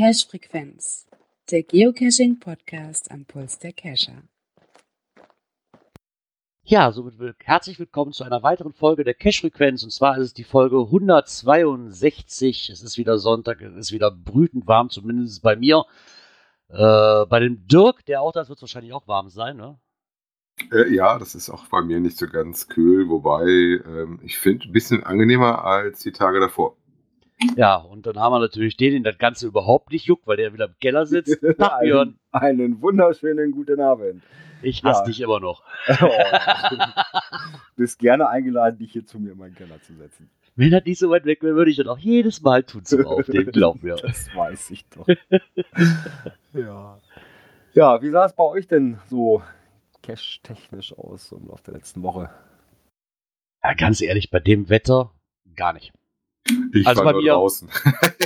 Cache-Frequenz, der Geocaching-Podcast am Puls der Cacher. Ja, somit will, herzlich willkommen zu einer weiteren Folge der Cache-Frequenz. Und zwar ist es die Folge 162. Es ist wieder Sonntag, es ist wieder brütend warm, zumindest bei mir. Äh, bei dem Dirk, der auch da ist, wird es wahrscheinlich auch warm sein, ne? Äh, ja, das ist auch bei mir nicht so ganz kühl, wobei ähm, ich finde, ein bisschen angenehmer als die Tage davor. Ja, und dann haben wir natürlich den, den das Ganze überhaupt nicht juckt, weil der wieder im Keller sitzt. Tag, Björn. einen, einen wunderschönen guten Abend. Ich hasse Ja. dich immer noch. Du bist gerne eingeladen, dich hier zu mir in meinen Keller zu setzen. Wenn das nicht so weit weg wäre, würde ich das auch jedes Mal tun zum Aufnehmen, glaub mir. Das weiß ich doch. ja. Ja, wie sah es bei euch denn so cash-technisch aus so im Laufe der letzten Woche? Ja, ganz ehrlich, bei dem Wetter gar nicht. Ich Also bei mir- draußen.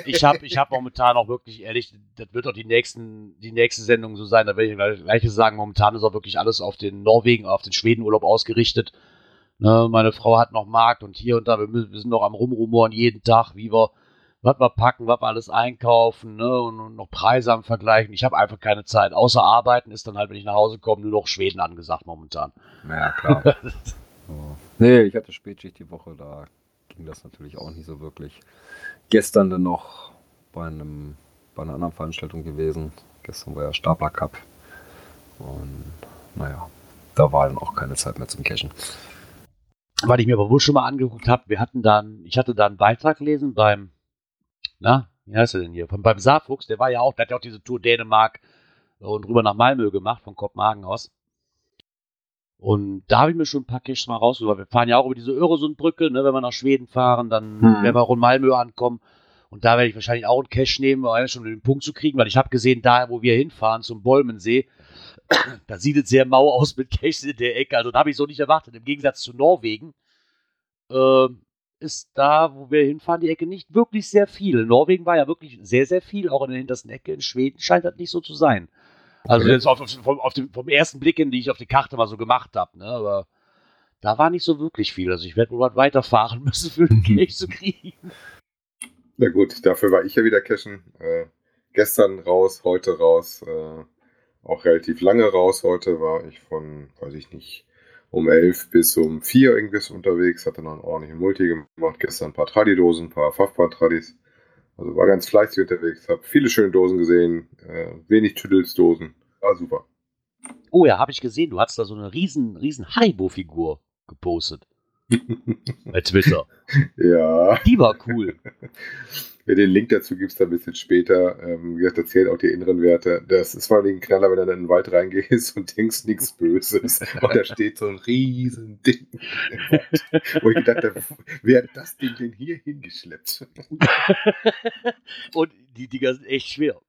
Ich habe ich hab momentan auch wirklich ehrlich, das wird auch die nächsten, die nächste Sendung so sein, da werde ich gleich, gleich sagen, momentan ist auch wirklich alles auf den Norwegen, auf den Schwedenurlaub ausgerichtet. Ne, meine Frau hat noch Markt und hier und da, wir, müssen- wir sind noch am Rumrumoren jeden Tag, wie wir, was wir packen, was wir alles einkaufen ne, und, und noch Preise am Vergleichen. Ich habe einfach keine Zeit. Außer arbeiten ist dann halt, wenn ich nach Hause komme, nur noch Schweden angesagt momentan. Ja, klar. Nee, ich hatte Spätschicht die Woche, da ging das natürlich auch nicht so wirklich. Gestern dann noch bei, einem, bei einer anderen Veranstaltung gewesen. Gestern war ja Stapler Cup. Und naja, da war dann auch keine Zeit mehr zum Cashen. Weil ich mir aber wohl schon mal angeguckt habe, wir hatten dann, ich hatte da einen Beitrag gelesen beim, na, wie heißt er denn hier? Von, beim Saarfuchs, der war ja auch, der hat ja auch diese Tour Dänemark und rüber nach Malmö gemacht, von Kopenhagen aus. Und da habe ich mir schon ein paar Caches mal rausgesucht. weil Wir fahren ja auch über diese Öresundbrücke, ne, wenn wir nach Schweden fahren, dann Hm. werden wir auch in Malmö ankommen. Und da werde ich wahrscheinlich auch einen Cache nehmen, um schon den Punkt zu kriegen, weil ich habe gesehen, da wo wir hinfahren, zum Bolmensee, da sieht es sehr mau aus mit Caches in der Ecke. Also da habe ich so nicht erwartet. Im Gegensatz zu Norwegen ähm, ist da, wo wir hinfahren, die Ecke nicht wirklich sehr viel. In Norwegen war ja wirklich sehr, sehr viel, auch in der hintersten Ecke. In Schweden scheint das nicht so zu sein. Also Okay. jetzt auf, auf, vom, auf dem, vom ersten Blick hin, die ich auf die Karte mal so gemacht habe. Ne? Aber da war nicht so wirklich viel. Also ich werde wohl was weiterfahren müssen, für den Cache zu kriegen. Na gut, dafür war ich ja wieder cashen. Äh, gestern raus, heute raus. Äh, auch relativ lange raus. Heute war ich von, weiß ich nicht, um 11 bis um 4 irgendwas unterwegs. Hatte noch einen ordentlichen Multi gemacht. Gestern ein paar Tradidosen, ein paar Fachbar-Tradis. Also war ganz fleißig unterwegs. Habe viele schöne Dosen gesehen. Äh, wenig Tüdelsdosen. War super. Oh ja, habe ich gesehen, du hast da so eine riesen, riesen Haribo-Figur gepostet. Bei Twitter. ja. Die war cool. Ja, den Link dazu gibt es dann ein bisschen später. Ähm, wie gesagt, erzählt auch die inneren Werte. Das ist vor allem ein Knaller, wenn du dann in den Wald reingehst und denkst nichts Böses. Und da steht so ein riesen Ding. Wo ich gedacht habe, wer hat das Ding denn hier hingeschleppt? Und die Dinger sind echt schwer.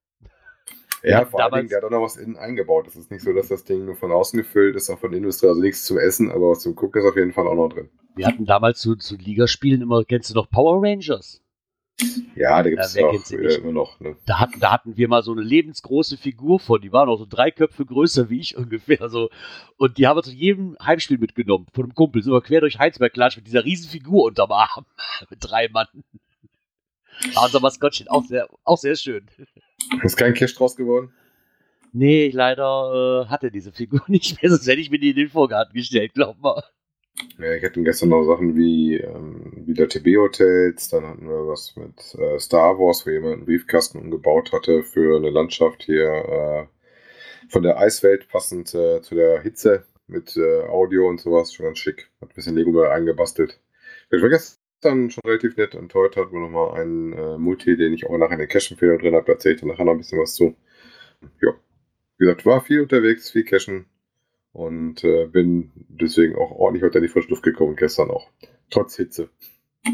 Ja, vor allen Dingen, der hat auch noch was innen eingebaut. Es ist nicht so, dass das Ding nur von außen gefüllt ist, auch von der Industrie. Also nichts zum Essen, aber was zum Gucken ist auf jeden Fall auch noch drin. Wir hatten damals zu, zu Ligaspielen immer, kennst du noch Power Rangers? Ja, da gibt es Ja, äh, immer noch. Ne? Da hatten, da hatten wir mal so eine lebensgroße Figur von, die war noch so drei Köpfe größer wie ich ungefähr. So. Und die haben wir zu jedem Heimspiel mitgenommen. Von einem Kumpel sind wir quer durch Heinsberg klatscht mit dieser riesen Figur unterm Arm. mit drei Mann. War unser Maskottchen auch sehr, auch sehr schön. Ist kein Cash draus geworden? Nee, ich leider äh, hatte diese Figur nicht mehr, sonst hätte ich mir die in den Vorgarten gestellt, glaub mal. Ja, ich hatte gestern noch Sachen wie ähm, wieder TB-Hotels, dann hatten wir was mit äh, Star Wars, wo jemand einen Briefkasten umgebaut hatte für eine Landschaft hier äh, von der Eiswelt, passend äh, zu der Hitze mit äh, Audio und sowas, schon ganz schick. Hat ein bisschen Lego eingebastelt. Ich war gestern schon relativ nett und heute hat wohl nochmal einen äh, Multi, den ich auch nachher in den Cash-Empfehlungen drin habe, da erzähle ich dann nachher noch ein bisschen was zu. Ja, wie gesagt, war viel unterwegs, viel Cashen und äh, bin deswegen auch ordentlich heute in die frische Luft gekommen, gestern auch. Trotz Hitze.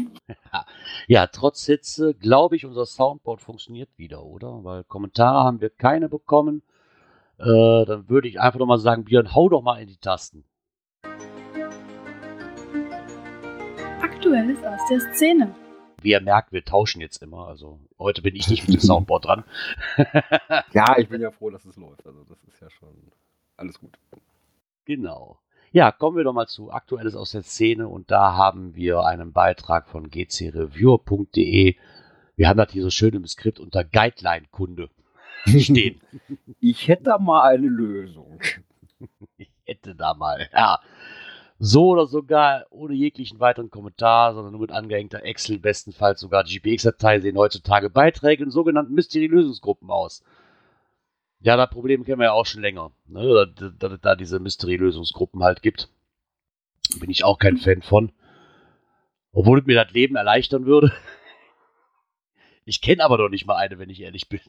Ja, trotz Hitze glaube ich, unser Soundboard funktioniert wieder, oder? Weil Kommentare haben wir keine bekommen. Äh, dann würde ich einfach nochmal sagen, Björn, hau doch mal in die Tasten. Aktuelles aus der Szene. wie ihr merkt, wir tauschen jetzt immer. Also heute bin ich nicht mit dem Soundboard dran. ja, ich bin ja froh, dass es läuft. Also das ist ja schon alles gut. Genau. Ja, kommen wir doch mal zu Aktuelles aus der Szene und da haben wir einen Beitrag von gcreviewer.de. Wir haben das hier so schön im Skript unter Guideline-Kunde stehen. Ich hätte da mal eine Lösung. Ich hätte da mal, ja. So oder sogar ohne jeglichen weiteren Kommentar, sondern nur mit angehängter Excel, bestenfalls sogar GPX-Datei, sehen heutzutage Beiträge in sogenannten Mystery-Lösungsgruppen aus. Ja, das Problem kennen wir ja auch schon länger, ne? dass es da diese Mystery-Lösungsgruppen halt gibt. Bin ich auch kein Fan von. Obwohl es mir das Leben erleichtern würde. Ich kenne aber doch nicht mal eine, wenn ich ehrlich bin.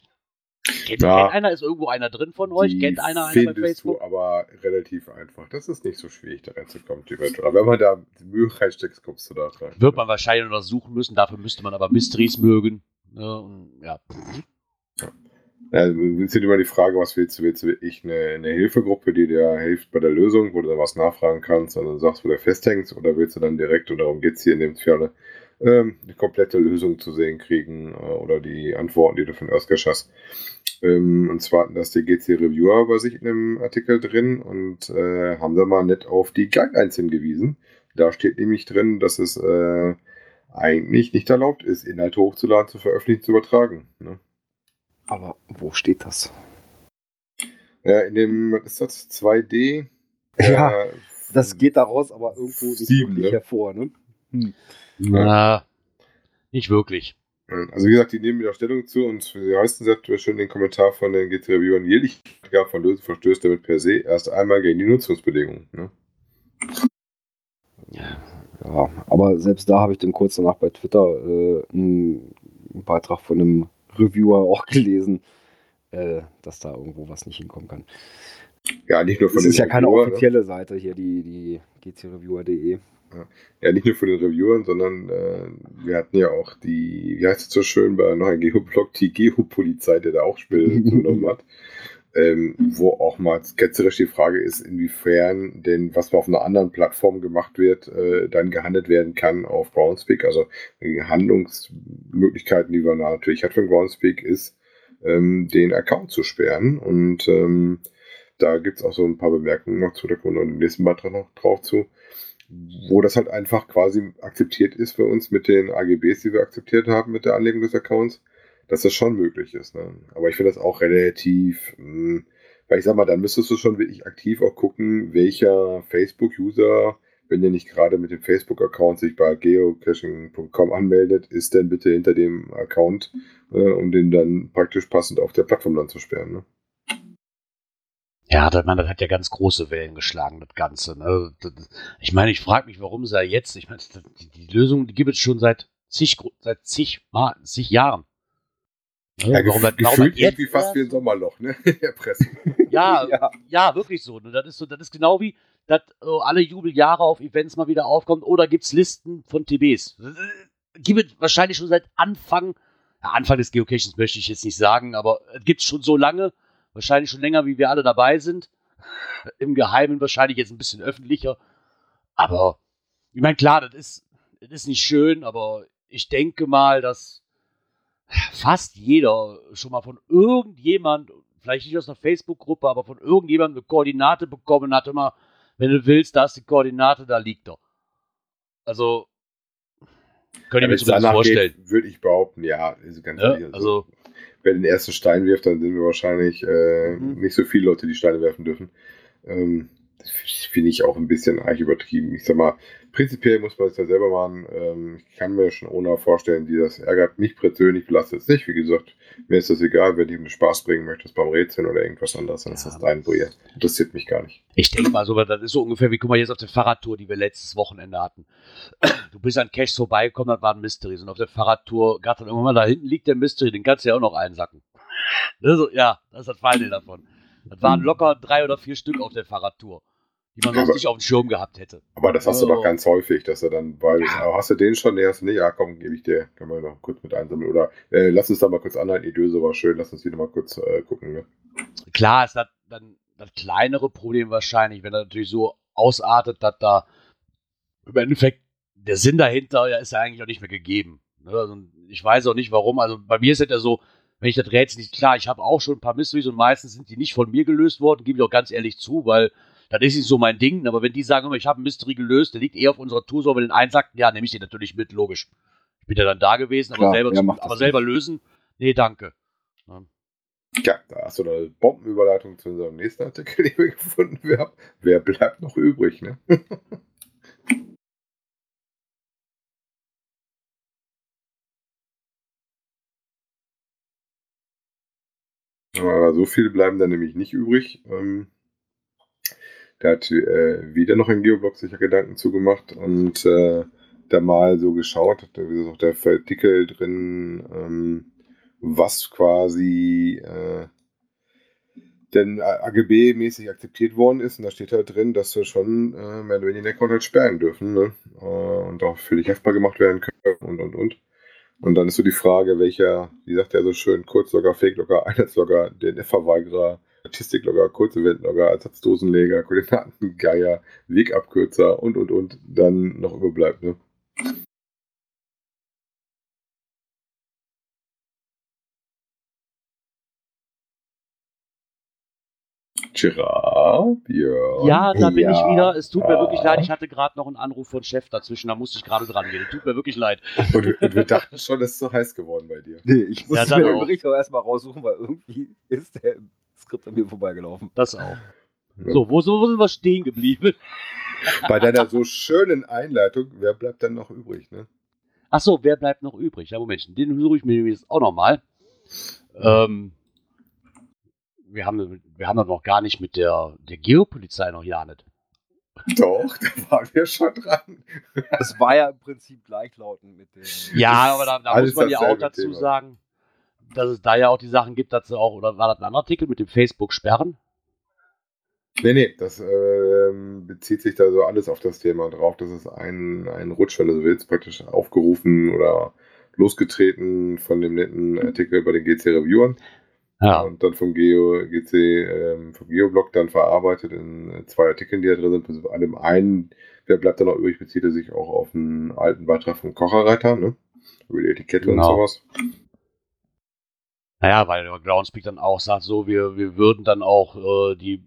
Kennt, ja, kennt einer? Ist irgendwo einer drin von euch? Kennt einer einer bei Facebook? Du aber relativ einfach. Das ist nicht so schwierig, da reinzukommen, Aber wenn man da die Mühe reinsteckt, kommst du da rein. Wird man wahrscheinlich noch suchen müssen. Dafür müsste man aber Mysteries mögen. Ne? Ja. ja. Ja, ist immer die Frage, was willst du? Willst du wirklich eine, eine, Hilfegruppe, die dir hilft bei der Lösung, wo du dann was nachfragen kannst und dann sagst, wo du festhängst, oder willst du dann direkt, und darum geht es hier in dem Fall, ähm, die komplette Lösung zu sehen kriegen äh, oder die Antworten, die du von Özgesch hast. Ähm, und zwar hatten das die GC Reviewer bei sich in dem Artikel drin und äh, haben da mal nett auf die Guidelines hingewiesen. Da steht nämlich drin, dass es äh, eigentlich nicht erlaubt ist, Inhalte hochzuladen, zu veröffentlichen, zu übertragen. Ne? Aber wo steht das? Ja, in dem, was ist das? 2D? Ja, äh, das geht daraus aber irgendwo nicht 7, wirklich ne? hervor, ne? Hm. Na, nicht wirklich. Also wie gesagt, die nehmen wieder Stellung zu und die meisten sagt schön den Kommentar von den GT-Reviewern, Jeglicher von verstößt damit per se erst einmal gegen die Nutzungsbedingungen. Ne? Ja, aber selbst da habe ich dann kurz danach bei Twitter äh, einen Beitrag von einem Reviewer auch gelesen, äh, dass da irgendwo was nicht hinkommen kann. Ja, nicht nur von das ist ja keine ne? offizielle ne? Seite hier, die, die gcreviewer.de. Ja, nicht nur von den Reviewern, sondern äh, wir hatten ja auch die, wie heißt es so schön, bei noch ein Geoblog, die Geopolizei, der da auch Spiel genommen hat. Ähm, wo auch mal ketzerisch die Frage ist, inwiefern denn, was auf einer anderen Plattform gemacht wird, äh, dann gehandelt werden kann auf Groundspeak. Also die Handlungsmöglichkeiten, die man natürlich hat von Groundspeak, ist, ähm, den Account zu sperren. Und ähm, da gibt es auch so ein paar Bemerkungen noch zu, da kommen wir im nächsten Beitrag noch drauf zu, wo das halt einfach quasi akzeptiert ist für uns mit den AGBs, die wir akzeptiert haben mit der Anlegung des Accounts dass das schon möglich ist. Ne? Aber ich finde das auch relativ, mh, hm, weil ich sag mal, dann müsstest du schon wirklich aktiv auch gucken, welcher Facebook-User, wenn der nicht gerade mit dem Facebook-Account sich bei geocaching.com anmeldet, ist denn bitte hinter dem Account, äh, um den dann praktisch passend auf der Plattform dann zu sperren. Ne? Ja, das, man, das hat ja ganz große Wellen geschlagen, das Ganze. Ne? Ich meine, ich frage mich, warum sei jetzt, ich meine, die, die Lösung, die gibt es schon seit zig, seit zig, zig Jahren. Ja, warum das, gefühlt irgendwie fast wie ein Sommerloch, ne? Der Presse. Ja, ja, ja, wirklich so. Ne? Das ist so, das ist genau wie, dass uh, alle Jubeljahre auf Events mal wieder aufkommt oder gibt es Listen von TBs. Gibt es wahrscheinlich schon seit Anfang, ja, Anfang des Geocachings möchte ich jetzt nicht sagen, aber es gibt es schon so lange, wahrscheinlich schon länger, wie wir alle dabei sind. Im Geheimen wahrscheinlich jetzt ein bisschen öffentlicher. Aber ich meine, klar, das ist, das ist nicht schön, aber ich denke mal, dass fast jeder schon mal von irgendjemand, vielleicht nicht aus einer Facebook-Gruppe, aber von irgendjemandem eine Koordinate bekommen hat, immer, wenn du willst, da ist die Koordinate, da liegt er. Also, könnte ich mir zumindest vorstellen. Würde ich behaupten, ja. Also, ganz ja, also, also, wer den ersten Stein wirft, dann sind wir wahrscheinlich äh, mhm. nicht so viele Leute, die Steine werfen dürfen. Ähm, finde ich auch ein bisschen eigentlich übertrieben. Ich sag mal, prinzipiell muss man es ja selber machen. Ähm, ich kann mir schon ohne vorstellen, die das ärgert. Mich persönlich belastet es nicht. Wie gesagt, mir ist das egal, wenn du ihm Spaß bringen möchtest beim Rätseln oder irgendwas anderes, dann ja. ist das dein Projekt. Interessiert mich gar nicht. Ich denke mal, so, das ist so ungefähr wie, guck mal, jetzt auf der Fahrradtour, die wir letztes Wochenende hatten. Du bist an Cash vorbeigekommen, das war ein Mystery. Und auf der Fahrradtour gab dann irgendwann mal, da hinten liegt der Mystery, den kannst du ja auch noch einsacken. Also, ja, das ist das Feinde davon. Das waren locker drei oder vier Stück auf der Fahrradtour die man sonst aber, nicht auf dem Schirm gehabt hätte. Aber das hast oh. du doch ganz häufig, dass er dann, weil, ja. hast du den schon, nee, hast du nicht, ja komm, gebe ich dir, können wir noch kurz mit einsammeln. Oder äh, lass uns da mal kurz anhalten, die Döse war schön, lass uns die noch mal kurz äh, gucken. Ne? Klar ist das dann das kleinere Problem wahrscheinlich, wenn er natürlich so ausartet, dass da im Endeffekt der Sinn dahinter ja ist ja eigentlich auch nicht mehr gegeben. Ne? Also ich weiß auch nicht warum. Also bei mir ist es ja so, wenn ich das Rätsel nicht klar, ich habe auch schon ein paar Mysteries und meistens sind die nicht von mir gelöst worden, gebe ich auch ganz ehrlich zu, weil das ist so mein Ding. Aber wenn die sagen, ich habe ein Mystery gelöst, der liegt eher auf unserer Tour, so wenn den einen sagt, ja, nehme ich den natürlich mit, logisch. Ich bin ja dann da gewesen, aber Klar, selber, das aber selber lösen, nee, danke. Ja, da hast du eine Bombenüberleitung zu unserem nächsten Artikel, den wir gefunden haben. Wer bleibt noch übrig, ne? Aber so viele bleiben dann nämlich nicht übrig. Ähm, da hat äh, wieder noch ein Geoblog sich ja Gedanken zugemacht und äh, da mal so geschaut, da ist auch der Artikel drin, ähm, was quasi äh, denn AGB-mäßig akzeptiert worden ist. Und da steht halt drin, dass wir schon äh, mehr oder weniger den Account halt sperren dürfen ne? äh, und auch für dich haftbar gemacht werden können und und und. Und dann ist so die Frage, welcher, wie sagt er so schön, Kurzlogger, Fake-Logger, Einheitslogger, DNF-Verweigerer, Statistiklogger, Kurzevent-Logger, Ersatzdosenleger, Koordinatengeier, Wegabkürzer und und und dann noch überbleibt. Ne? Gerard, Björn. Ja, da bin ich Ja. wieder. Es tut mir wirklich leid. Ich hatte gerade noch einen Anruf von Chef dazwischen. Da musste ich gerade dran gehen. Tut mir wirklich leid. Und, wir- und wir dachten schon, es ist so heiß geworden bei dir. Nee, ich muss Ja, mir dann den auch. Bericht auch erstmal raussuchen, weil irgendwie ist der Skript an mir vorbeigelaufen. Das auch. So, wo, wo sind wir stehen geblieben? Bei deiner so schönen Einleitung, wer bleibt dann noch übrig? Ne? Ach so, wer bleibt noch übrig? Ja, Moment, den suche ich mir jetzt auch nochmal. Ähm, wir haben, wir haben doch noch gar nicht mit der, der Geopolizei noch ja nicht. Doch, da waren wir schon dran. Das war ja im Prinzip gleichlautend mit dem. Ja, aber da, da muss man ja auch dazu Thema. sagen, dass es da ja auch die Sachen gibt, dass sie auch, oder war das ein anderer Artikel mit dem Facebook-Sperren? Nee, nee, das ähm, bezieht sich da so alles auf das Thema drauf. Das ist ein, ein Rutsch, wenn du willst, praktisch aufgerufen oder losgetreten von dem netten Artikel bei den GC-Reviewern. Ja. Und dann vom Geo, GC, ähm, vom Geoblog dann verarbeitet in äh, zwei Artikeln, die da drin sind. Bis an dem einen, wer bleibt da noch übrig, bezieht er sich auch auf einen alten Beitrag vom Kocherreiter, ne? Über die Etikette Genau. und sowas. Naja, weil Groundspeak dann auch sagt, so, wir, wir würden dann auch äh, die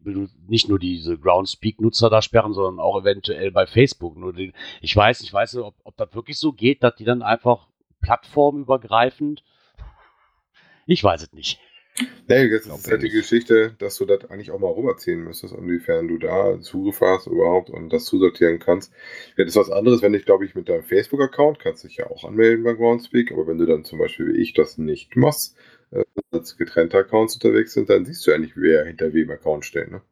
nicht nur diese Groundspeak-Nutzer da sperren, sondern auch eventuell bei Facebook. Nur den, ich weiß nicht, ich weiß nicht, ob, ob das wirklich so geht, dass die dann einfach plattformübergreifend. Ich weiß es nicht. Nee, das ist halt die. Geschichte, dass du das eigentlich auch mal rüberziehen müsstest, inwiefern du da Zugriff hast überhaupt und das zusortieren kannst. Ja, das ist was anderes, wenn ich, glaube ich, mit deinem Facebook-Account kannst dich ja auch anmelden bei Groundspeak, aber wenn du dann zum Beispiel wie ich das nicht machst, äh, als getrennte Accounts unterwegs sind, dann siehst du ja nicht, wer hinter wem Account steht, ne?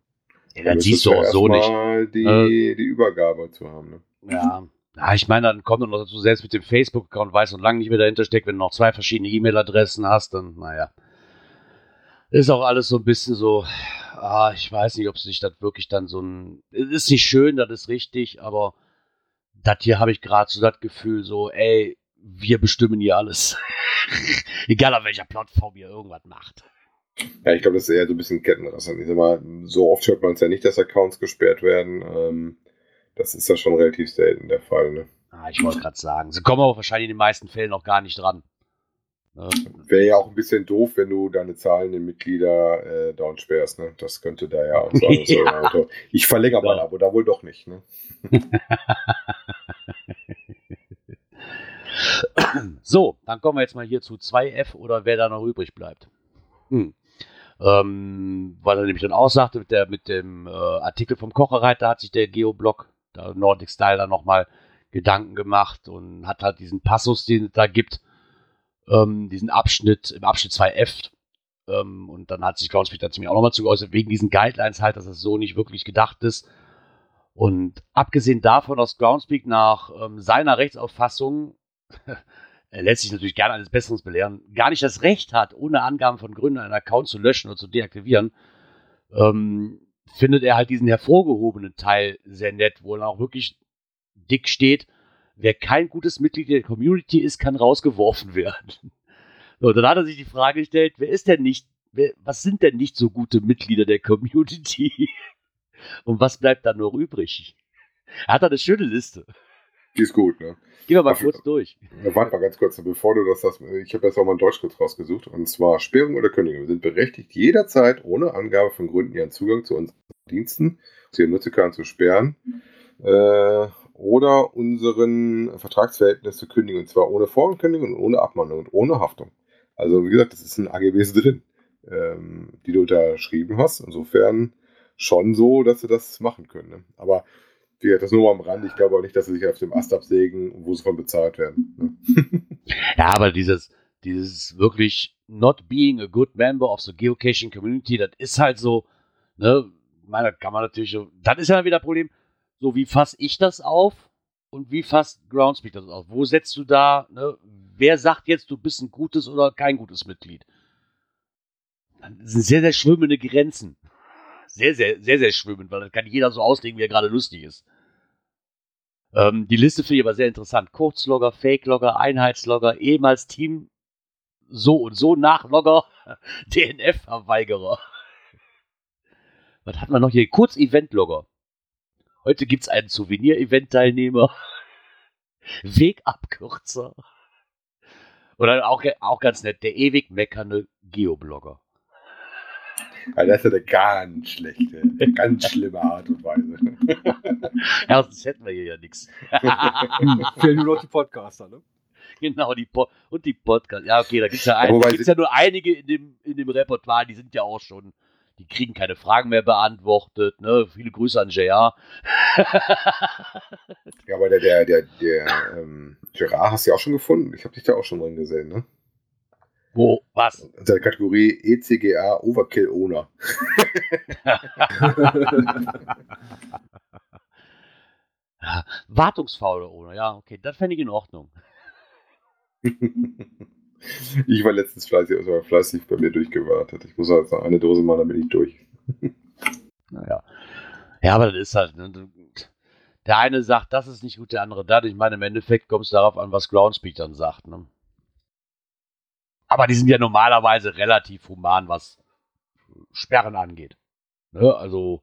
Ja, Dann siehst du auch so nicht. Die, Äh. die Übergabe zu haben, ne? Ja. Ja, ich meine, dann kommt noch dazu, selbst mit dem Facebook-Account weiß und lange nicht, wer dahinter steckt, wenn du noch zwei verschiedene E-Mail-Adressen hast, dann, naja. Ist auch alles so ein bisschen so, ah, ich weiß nicht, ob sich das wirklich dann so ein. Ist nicht schön, das ist richtig, aber das hier habe ich gerade so das Gefühl, so, ey, wir bestimmen hier alles. Egal auf welcher Plattform ihr irgendwas macht. Ja, ich glaube, das ist eher so ein bisschen Kettenrasseln. Ich sag mal, so oft hört man es ja nicht, dass Accounts gesperrt werden. Ähm, das ist ja schon relativ selten der Fall, ne? Ah, ich wollte gerade sagen. Sie kommen aber wahrscheinlich in den meisten Fällen noch gar nicht dran. Ne? Wäre ja auch ein bisschen doof, wenn du deine zahlenden Mitglieder äh, down sperrst, ne? Das könnte da ja auch sein. So, Ja. ich verlängere mein Ja. Abo, da wohl doch nicht, ne? So, dann kommen wir jetzt mal hier zu 2F oder wer da noch übrig bleibt. Hm. Ähm, weil er nämlich dann auch sagte, mit, der, mit dem äh, Artikel vom Kocherreiter hat sich der Geoblog, der Nordic Style, dann nochmal Gedanken gemacht und hat halt diesen Passus, den es da gibt, ähm, diesen Abschnitt, im Abschnitt 2F. Ähm, und dann hat sich Groundspeak dazu mir auch nochmal zugeäußert, wegen diesen Guidelines halt, dass es so nicht wirklich gedacht ist. Und abgesehen davon, dass Groundspeak nach ähm, seiner Rechtsauffassung er lässt sich natürlich gerne eines Besseren belehren, gar nicht das Recht hat, ohne Angaben von Gründen einen Account zu löschen oder zu deaktivieren, ähm, findet er halt diesen hervorgehobenen Teil sehr nett, wo dann auch wirklich dick steht, wer kein gutes Mitglied der Community ist, kann rausgeworfen werden. So, dann hat er sich die Frage gestellt, wer ist denn nicht, wer, was sind denn nicht so gute Mitglieder der Community? Und was bleibt dann noch übrig? Er hat da eine schöne Liste. Die ist gut, ne? Gehen wir mal Ach, kurz durch. Warte mal ganz kurz, bevor du das sagst. Ich habe jetzt auch mal einen Deutschkurs rausgesucht. Und zwar Sperrung oder Kündigung. Wir sind berechtigt, jederzeit ohne Angabe von Gründen ihren Zugang zu unseren Diensten, zu ihren Nutzerkarten zu sperren äh, oder unseren Vertragsverhältnis zu kündigen. Und zwar ohne Vorankündigung und ohne Abmahnung und ohne Haftung. Also, wie gesagt, das ist in AGBs drin, ähm, die du unterschrieben hast. Insofern schon so, dass sie das machen können. Ne? Aber wie das nur am Rand. Ich glaube auch nicht, dass sie sich auf dem Ast absägen, wo sie von bezahlt werden. Ne? Ja, aber dieses, dieses wirklich not being a good member of the geocaching community, das ist halt so, ne, meine, kann man natürlich, so- das ist ja wieder ein Problem, so wie fasse ich das auf und wie fasst Groundspeak das auf? Wo setzt du da, ne, wer sagt jetzt, du bist ein gutes oder kein gutes Mitglied? Das sind sehr, sehr schwimmende Grenzen. Sehr, sehr, sehr, sehr schwimmend, weil das kann jeder so auslegen, wie er gerade lustig ist. Ähm, die Liste finde ich aber sehr interessant. Kurzlogger, Fake-Logger, Einheitslogger, ehemals Team so und so Nachlogger, DNF-Verweigerer. Was hat man noch hier? Kurz-Event-Logger. Heute gibt es einen Souvenir-Event-Teilnehmer. Wegabkürzer. Oder auch, auch ganz nett, der ewig meckernde Geoblogger. Also das ist ja eine ganz schlechte, ganz schlimme Art und Weise. Ja, sonst hätten wir hier ja nichts. Fehlen nur noch die Podcaster, ne? Genau, die po und die Podcast. Ja, okay, da gibt es ja, ein, gibt's ja nur einige in dem, in dem Repertoire, die sind ja auch schon, die kriegen keine Fragen mehr beantwortet. Ne? Viele Grüße an JR. Ja, aber der, der, der, der ähm, Gerard hast du ja auch schon gefunden. Ich habe dich da auch schon drin gesehen, ne? Wo? Was? In der Kategorie ECGA Overkill Owner. Ja, Wartungsfaule ohne. Ja, okay, das fände ich in Ordnung. ich war letztens fleißig, also fleißig bei mir durchgewartet. Ich muss jetzt noch eine Dose machen, dann bin ich durch. Naja. Ja, aber das ist halt. Ne? Der eine sagt, das ist nicht gut, der andere das. Ich meine, im Endeffekt kommt es darauf an, was Groundspeak dann sagt. Ne? Aber die sind ja normalerweise relativ human, was Sperren angeht. Ne? Also,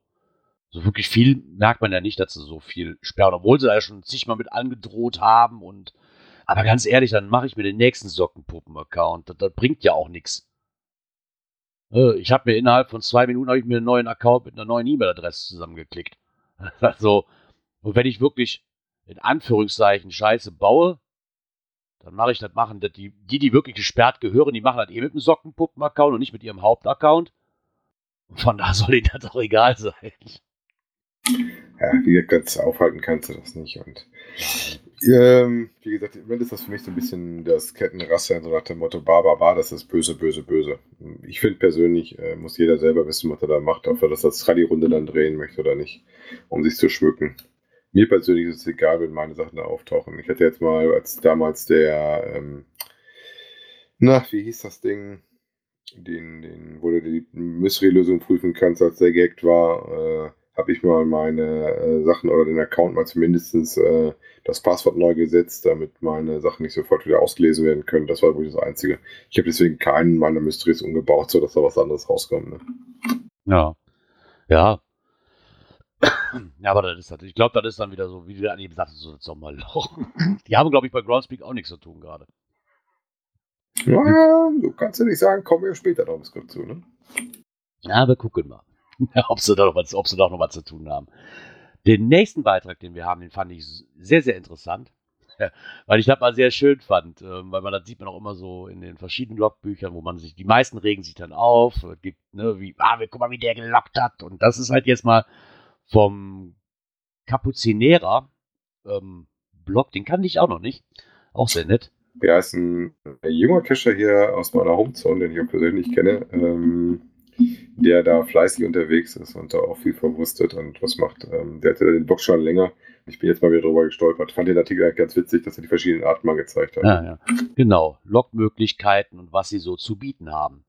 so wirklich viel merkt man ja nicht, dass sie so viel sperren, obwohl sie da ja schon zigmal mit angedroht haben. Und aber ganz ehrlich, dann mache ich mir den nächsten Sockenpuppen-Account. Das, das bringt ja auch nichts. Äh, Ich habe mir innerhalb von zwei Minuten ich mir einen neuen Account mit einer neuen E-Mail-Adresse zusammengeklickt. Also, und wenn ich wirklich in Anführungszeichen Scheiße baue, dann mache ich das machen, dass die, die, die wirklich gesperrt gehören, die machen das eh mit dem Sockenpuppen-Account und nicht mit ihrem Hauptaccount. Von da soll ihnen das auch egal sein. Ja, wie gesagt, ganz aufhalten kannst du das nicht. Und ähm, wie gesagt, im Moment ist das für mich so ein bisschen das Kettenraster, so nach dem Motto, bar, bar, das ist böse, böse, böse. Ich finde persönlich, äh, muss jeder selber wissen, was er da macht, ob er das als Rallye-Runde dann drehen möchte oder nicht, um sich zu schmücken. Mir persönlich ist es egal, wenn meine Sachen da auftauchen. Ich hatte jetzt mal, als damals der, ähm, na, wie hieß das Ding? Den, den, wo du die Mystery-Lösung prüfen kannst, als der gehackt war, äh, habe ich mal meine äh, Sachen oder den Account mal zumindest äh, das Passwort neu gesetzt, damit meine Sachen nicht sofort wieder ausgelesen werden können. Das war wohl das Einzige. Ich habe deswegen keinen meiner Mysteries umgebaut, sodass da was anderes rauskommt. Ne? Ja. Ja. Ja, aber das ist halt, ich glaube, das ist dann wieder so, wie du eben sagtest, so das Sommerloch. Die haben, glaube ich, bei Groundspeak auch nichts zu tun gerade. Ja, du kannst ja nicht sagen, kommen wir später noch ins zu. Ne? Ja, wir gucken mal, ob sie da noch was, ob sie da noch was zu tun haben. Den nächsten Beitrag, den wir haben, den fand ich sehr, sehr interessant. Weil ich das mal sehr schön fand, ähm, weil man das sieht man auch immer so in den verschiedenen Logbüchern, wo man sich, die meisten regen sich dann auf, gibt, ne, wie, ah, wir guck mal, wie der gelockt hat. Und das ist halt jetzt mal vom Kapuzinerer ähm, Blog, den kannte ich auch noch nicht. Auch sehr nett. Ja, ist ein junger Cacher hier aus meiner Homezone, den ich auch persönlich kenne, ähm, der da fleißig unterwegs ist und da auch viel verwurstet und was macht. Ähm, der hatte den Blog schon länger. Ich bin jetzt mal wieder drüber gestolpert. Fand den Artikel ganz witzig, dass er die verschiedenen Arten mal gezeigt hat. Ja, ja. Genau, Logmöglichkeiten und was sie so zu bieten haben.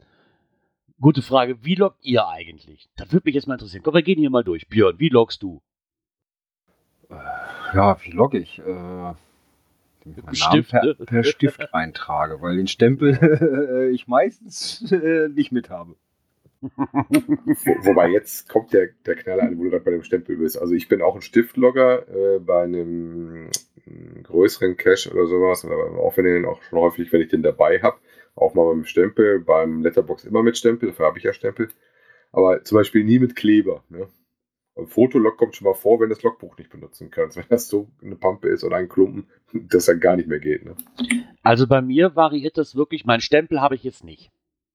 Gute Frage, wie loggt ihr eigentlich? Das würde mich jetzt mal interessieren. Komm, wir gehen hier mal durch. Björn, wie loggst du? Ja, wie logge ich? Äh, Stift, per, ne? per Stift eintrage, weil den Stempel ich meistens äh, nicht mit habe. Wo, wobei jetzt kommt der, der Knaller an, wo du gerade bei dem Stempel bist. Also ich bin auch ein Stiftlogger äh, bei einem einen größeren Cache oder sowas, aber auch wenn ich den auch schon häufig, wenn ich den dabei habe, auch mal dem Stempel, beim Letterbox immer mit Stempel, dafür habe ich ja Stempel, aber zum Beispiel nie mit Kleber. Ne? Ein Fotolog kommt schon mal vor, wenn das Logbuch nicht benutzen kannst. Wenn das so eine Pampe ist oder ein Klumpen, das dann gar nicht mehr geht. Ne? Also bei mir variiert das wirklich. Mein Stempel habe ich jetzt nicht.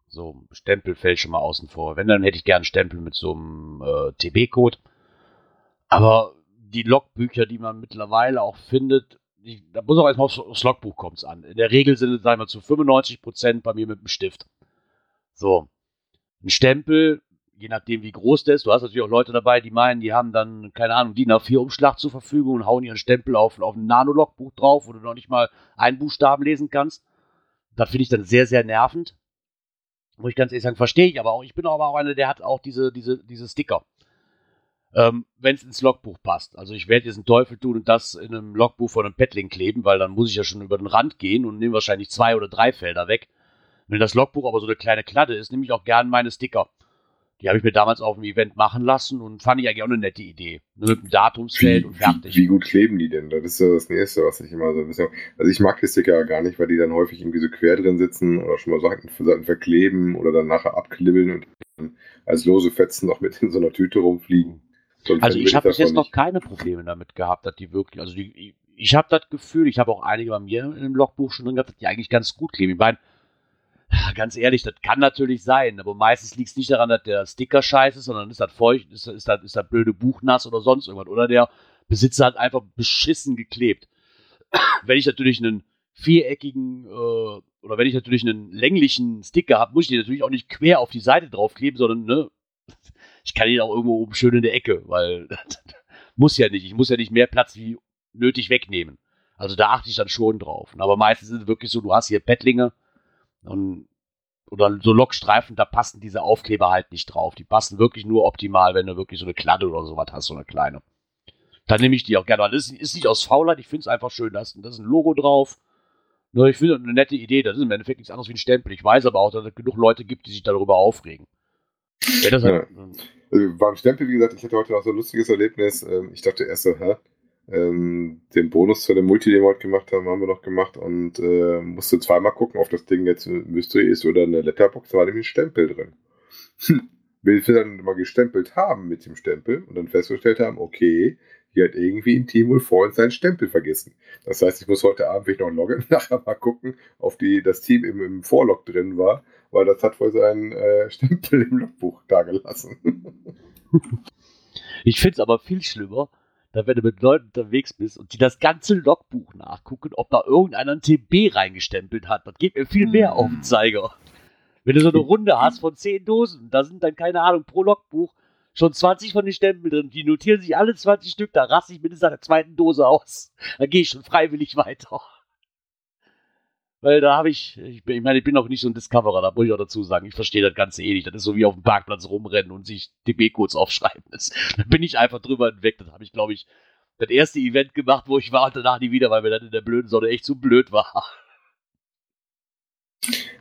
So, Stempel fällt schon mal außen vor. Wenn, dann hätte ich gern Stempel mit so einem äh, TB-Code. Aber die Logbücher, die man mittlerweile auch findet, da muss auch erstmal aufs, aufs Logbuch kommt an. In der Regel sind es, sagen wir, zu 95 Prozent bei mir mit dem Stift. So. Ein Stempel, je nachdem wie groß der ist, du hast natürlich auch Leute dabei, die meinen, die haben dann, keine Ahnung, DIN A4 Umschlag zur Verfügung und hauen ihren Stempel auf, auf ein Nano-Logbuch drauf, wo du noch nicht mal einen Buchstaben lesen kannst. Das finde ich dann sehr, sehr nervend. Muss ich ganz ehrlich sagen, verstehe ich aber auch. Ich bin aber auch einer, der hat auch diese, diese, diese Sticker. Ähm, Wenn es ins Logbuch passt. Also ich werde jetzt einen Teufel tun und das in einem Logbuch von einem Pettling kleben, weil dann muss ich ja schon über den Rand gehen und nehme wahrscheinlich zwei oder drei Felder weg. Wenn das Logbuch aber so eine kleine Kladde ist, nehme ich auch gern meine Sticker. Die habe ich mir damals auf dem Event machen lassen und fand ich eigentlich auch eine nette Idee. Nur mit dem Datumsfeld wie, und fertig. Wie, wie, gut kleben die denn? Das ist ja das Nächste, was ich immer so ein bisschen. Also ich mag die Sticker ja gar nicht, weil die dann häufig irgendwie so quer drin sitzen oder schon mal Seiten Seiten verkleben oder dann nachher abklibbeln und dann als lose Fetzen noch mit in so einer Tüte rumfliegen. So also ich habe bis jetzt noch keine Probleme damit gehabt, dass die wirklich, also die, ich habe das Gefühl, ich habe auch einige bei mir in dem Logbuch schon drin gehabt, dass die eigentlich ganz gut kleben. Ich meine, ganz ehrlich, das kann natürlich sein, aber meistens liegt es nicht daran, dass der Sticker scheiße ist, sondern ist das feucht, ist, ist, das, ist das blöde Buch nass oder sonst irgendwas. Oder der Besitzer hat einfach beschissen geklebt. wenn ich natürlich einen viereckigen äh, oder wenn ich natürlich einen länglichen Sticker habe, muss ich den natürlich auch nicht quer auf die Seite draufkleben, sondern ne, ich kann ihn auch irgendwo oben schön in der Ecke, weil muss ja nicht. Ich muss ja nicht mehr Platz wie nötig wegnehmen. Also da achte ich dann schon drauf. Aber meistens ist es wirklich so, du hast hier Bettlinge, und, oder so Lokstreifen, da passen diese Aufkleber halt nicht drauf. Die passen wirklich nur optimal, wenn du wirklich so eine Kladde oder sowas hast, so eine kleine. Dann nehme ich die auch gerne. Das ist, nicht aus Faulheit, ich finde es einfach schön. Da ist, da ist ein Logo drauf. Nur ich finde eine nette Idee. Das ist im Endeffekt nichts anderes wie ein Stempel. Ich weiß aber auch, dass es genug Leute gibt, die sich darüber aufregen. Ja, das halt, ja. Also beim Stempel, wie gesagt, ich hatte heute noch so ein lustiges Erlebnis. Ähm, ich dachte erst so, hä? Ähm, den Bonus zu dem Multi, den wir heute gemacht haben, haben wir noch gemacht und äh, musste zweimal gucken, ob das Ding jetzt ein Mystery ist oder eine Letterbox, da war nämlich ein Stempel drin. Hm. Bis wir dann mal gestempelt haben mit dem Stempel und dann festgestellt haben, okay, hier hat irgendwie ein Team wohl vorhin seinen Stempel vergessen. Das heißt, ich muss heute Abend noch loggen, nachher mal gucken, ob die, das Team im, im Vorlog drin war, weil das hat wohl seinen äh, Stempel im Logbuch dagelassen. ich finde es aber viel schlimmer, da wenn du mit Leuten unterwegs bist und die das ganze Logbuch nachgucken, ob da irgendeiner ein TB reingestempelt hat. Das geht mir viel mehr auf den Zeiger. Wenn du so eine Runde hast von 10 Dosen, da sind dann, keine Ahnung, pro Logbuch schon 20 von den Stempeln drin. Die notieren sich alle 20 Stück, da raste ich mindestens nach der zweiten Dose aus. Da gehe ich schon freiwillig weiter. Weil da habe ich, ich, ich meine, ich bin auch nicht so ein Discoverer, da muss ich auch dazu sagen, ich verstehe das Ganze eh nicht. Das ist so wie auf dem Parkplatz rumrennen und sich DB-Codes aufschreiben. Das, da bin ich einfach drüber hinweg. Das habe ich, glaube ich, das erste Event gemacht, wo ich war und danach nie wieder, weil mir dann in der blöden Sonne echt zu blöd war.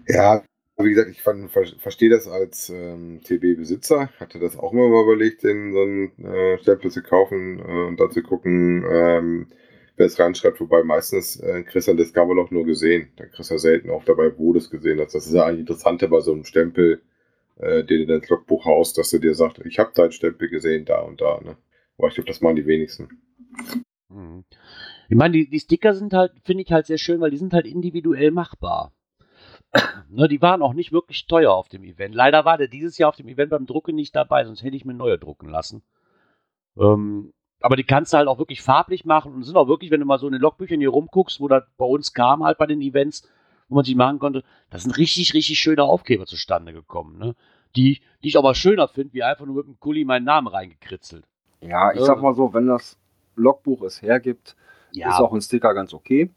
Ja, wie gesagt, ich fand, ver verstehe das als ähm, TB-Besitzer. Hatte das auch immer mal überlegt, den so einen äh, Stempel zu kaufen äh, und dann zu gucken, ähm, wer es reinschreibt, wobei meistens äh, kriegst du das Discover nur gesehen. Da kriegst du selten auch dabei, wo du es gesehen hast. Das ist ja eigentlich interessanter bei so einem Stempel, äh, den du in dein Logbuch haust, dass du dir sagst, ich habe deinen Stempel gesehen, da und da. Ne? Aber ich glaube, das machen die wenigsten. Mhm. Ich meine, die, die Sticker sind halt, finde ich halt sehr schön, weil die sind halt individuell machbar. ne, die waren auch nicht wirklich teuer auf dem Event. Leider war der dieses Jahr auf dem Event beim Drucken nicht dabei, sonst hätte ich mir neue drucken lassen. Ähm, aber die kannst du halt auch wirklich farblich machen und sind auch wirklich, wenn du mal so in den Logbüchern hier rumguckst, wo das bei uns kam halt bei den Events, wo man sie machen konnte, da sind richtig, richtig schöne Aufkleber zustande gekommen, ne? Die, die ich aber schöner finde, wie einfach nur mit dem Kuli meinen Namen reingekritzelt. Ja, ich sag mal so, wenn das Logbuch es hergibt, ja. ist auch ein Sticker ganz okay.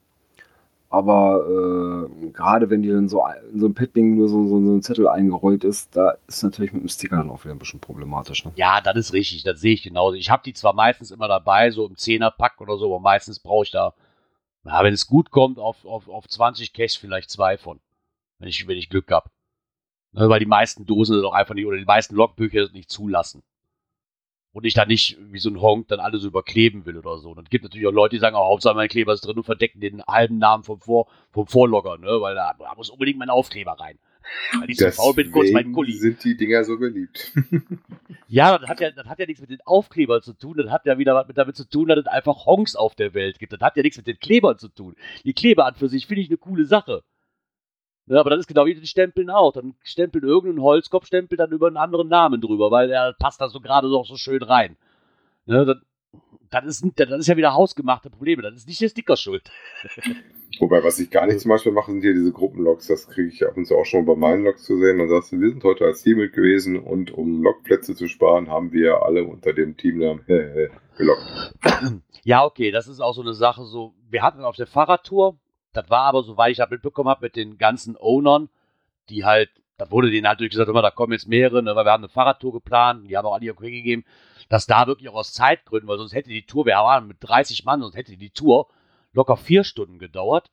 Aber äh, gerade wenn dir in so, in so einem Petting nur so, so, so, ein Zettel eingerollt ist, da ist natürlich mit dem Sticker dann auch wieder ein bisschen problematisch. Ne? Ja, das ist richtig, das sehe ich genauso. Ich habe die zwar meistens immer dabei, so im Zehnerpack oder so, aber meistens brauche ich da, na, wenn es gut kommt, auf, auf, auf 20 Cash vielleicht zwei von, wenn ich, wenn ich Glück habe. Ne, weil die meisten Dosen das auch einfach nicht, oder die meisten Logbücher nicht zulassen. Und ich da nicht wie so ein Honk dann alles überkleben will oder so. Und es gibt natürlich auch Leute, die sagen, oh, Hauptsache mein Kleber ist drin und verdecken den halben Namen vom, Vor vom Vorlogger, ne? Weil da, da muss unbedingt mein Aufkleber rein. Weil ich so faul bin, kurz meinen Gulli. sind die Dinger so beliebt. ja, das hat ja, das hat ja nichts mit den Aufklebern zu tun. Das hat ja wieder was mit damit zu tun, dass es einfach Honks auf der Welt gibt. Das hat ja nichts mit den Klebern zu tun. Die Kleber an für sich finde ich eine coole Sache. Ja, aber das ist genau wie die Stempeln auch. Dann stempeln irgendein Holzkopfstempel dann über einen anderen Namen drüber, weil der passt da so gerade noch so schön rein. Ja, das, das, ist, das ist ja wieder hausgemachte Probleme. Das ist nicht der Sticker schuld. Wobei, was ich gar nicht zum Beispiel mache, sind hier diese Gruppenlogs. Das kriege ich ab und zu auch schon bei meinen Logs zu sehen. Dann sagst du, wir sind heute als Team mit gewesen und um Logplätze zu sparen, haben wir alle unter dem Teamnamen gelockt. Ja, okay, das ist auch so eine Sache. So, wir hatten auf der Fahrradtour das war aber, soweit ich das mitbekommen habe, mit den ganzen Ownern, die halt, da wurde denen halt durchgesagt, immer, da kommen jetzt mehrere, ne, weil wir haben eine Fahrradtour geplant, die haben auch alle ihr okay gegeben, dass da wirklich auch aus Zeitgründen, weil sonst hätte die Tour, wir waren mit 30 Mann, sonst hätte die Tour locker vier Stunden gedauert.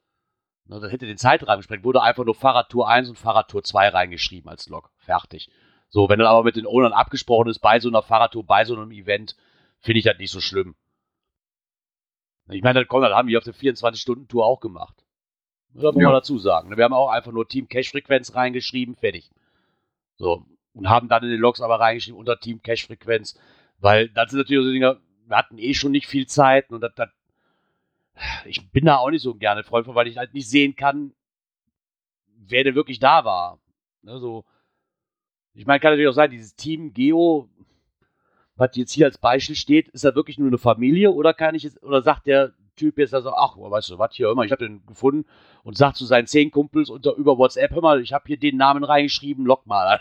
Ne, das hätte den Zeitrahmen gesprengt, wurde einfach nur Fahrradtour 1 und Fahrradtour 2 reingeschrieben als Log. Fertig. So, wenn dann aber mit den Ownern abgesprochen ist, bei so einer Fahrradtour, bei so einem Event, finde ich das nicht so schlimm. Ich meine, das, das haben wir auf der 24-Stunden-Tour auch gemacht. Das muss ja. man dazu sagen. Wir haben auch einfach nur Team Cache-Frequenz reingeschrieben, fertig. So. Und haben dann in den Logs aber reingeschrieben unter Team Cache-Frequenz, weil das sind natürlich so Dinge, wir hatten eh schon nicht viel Zeit und das, das ich bin da auch nicht so gerne Freund von, weil ich halt nicht sehen kann, wer denn wirklich da war. Ne, so, ich meine, kann natürlich auch sein, dieses Team Geo, was jetzt hier als Beispiel steht, ist da wirklich nur eine Familie oder kann ich jetzt, oder sagt der Typ jetzt also, ach, weißt du, was hier immer, ich habe den gefunden und sagt zu seinen zehn Kumpels unter über WhatsApp, hör mal, ich habe hier den Namen reingeschrieben, lock mal.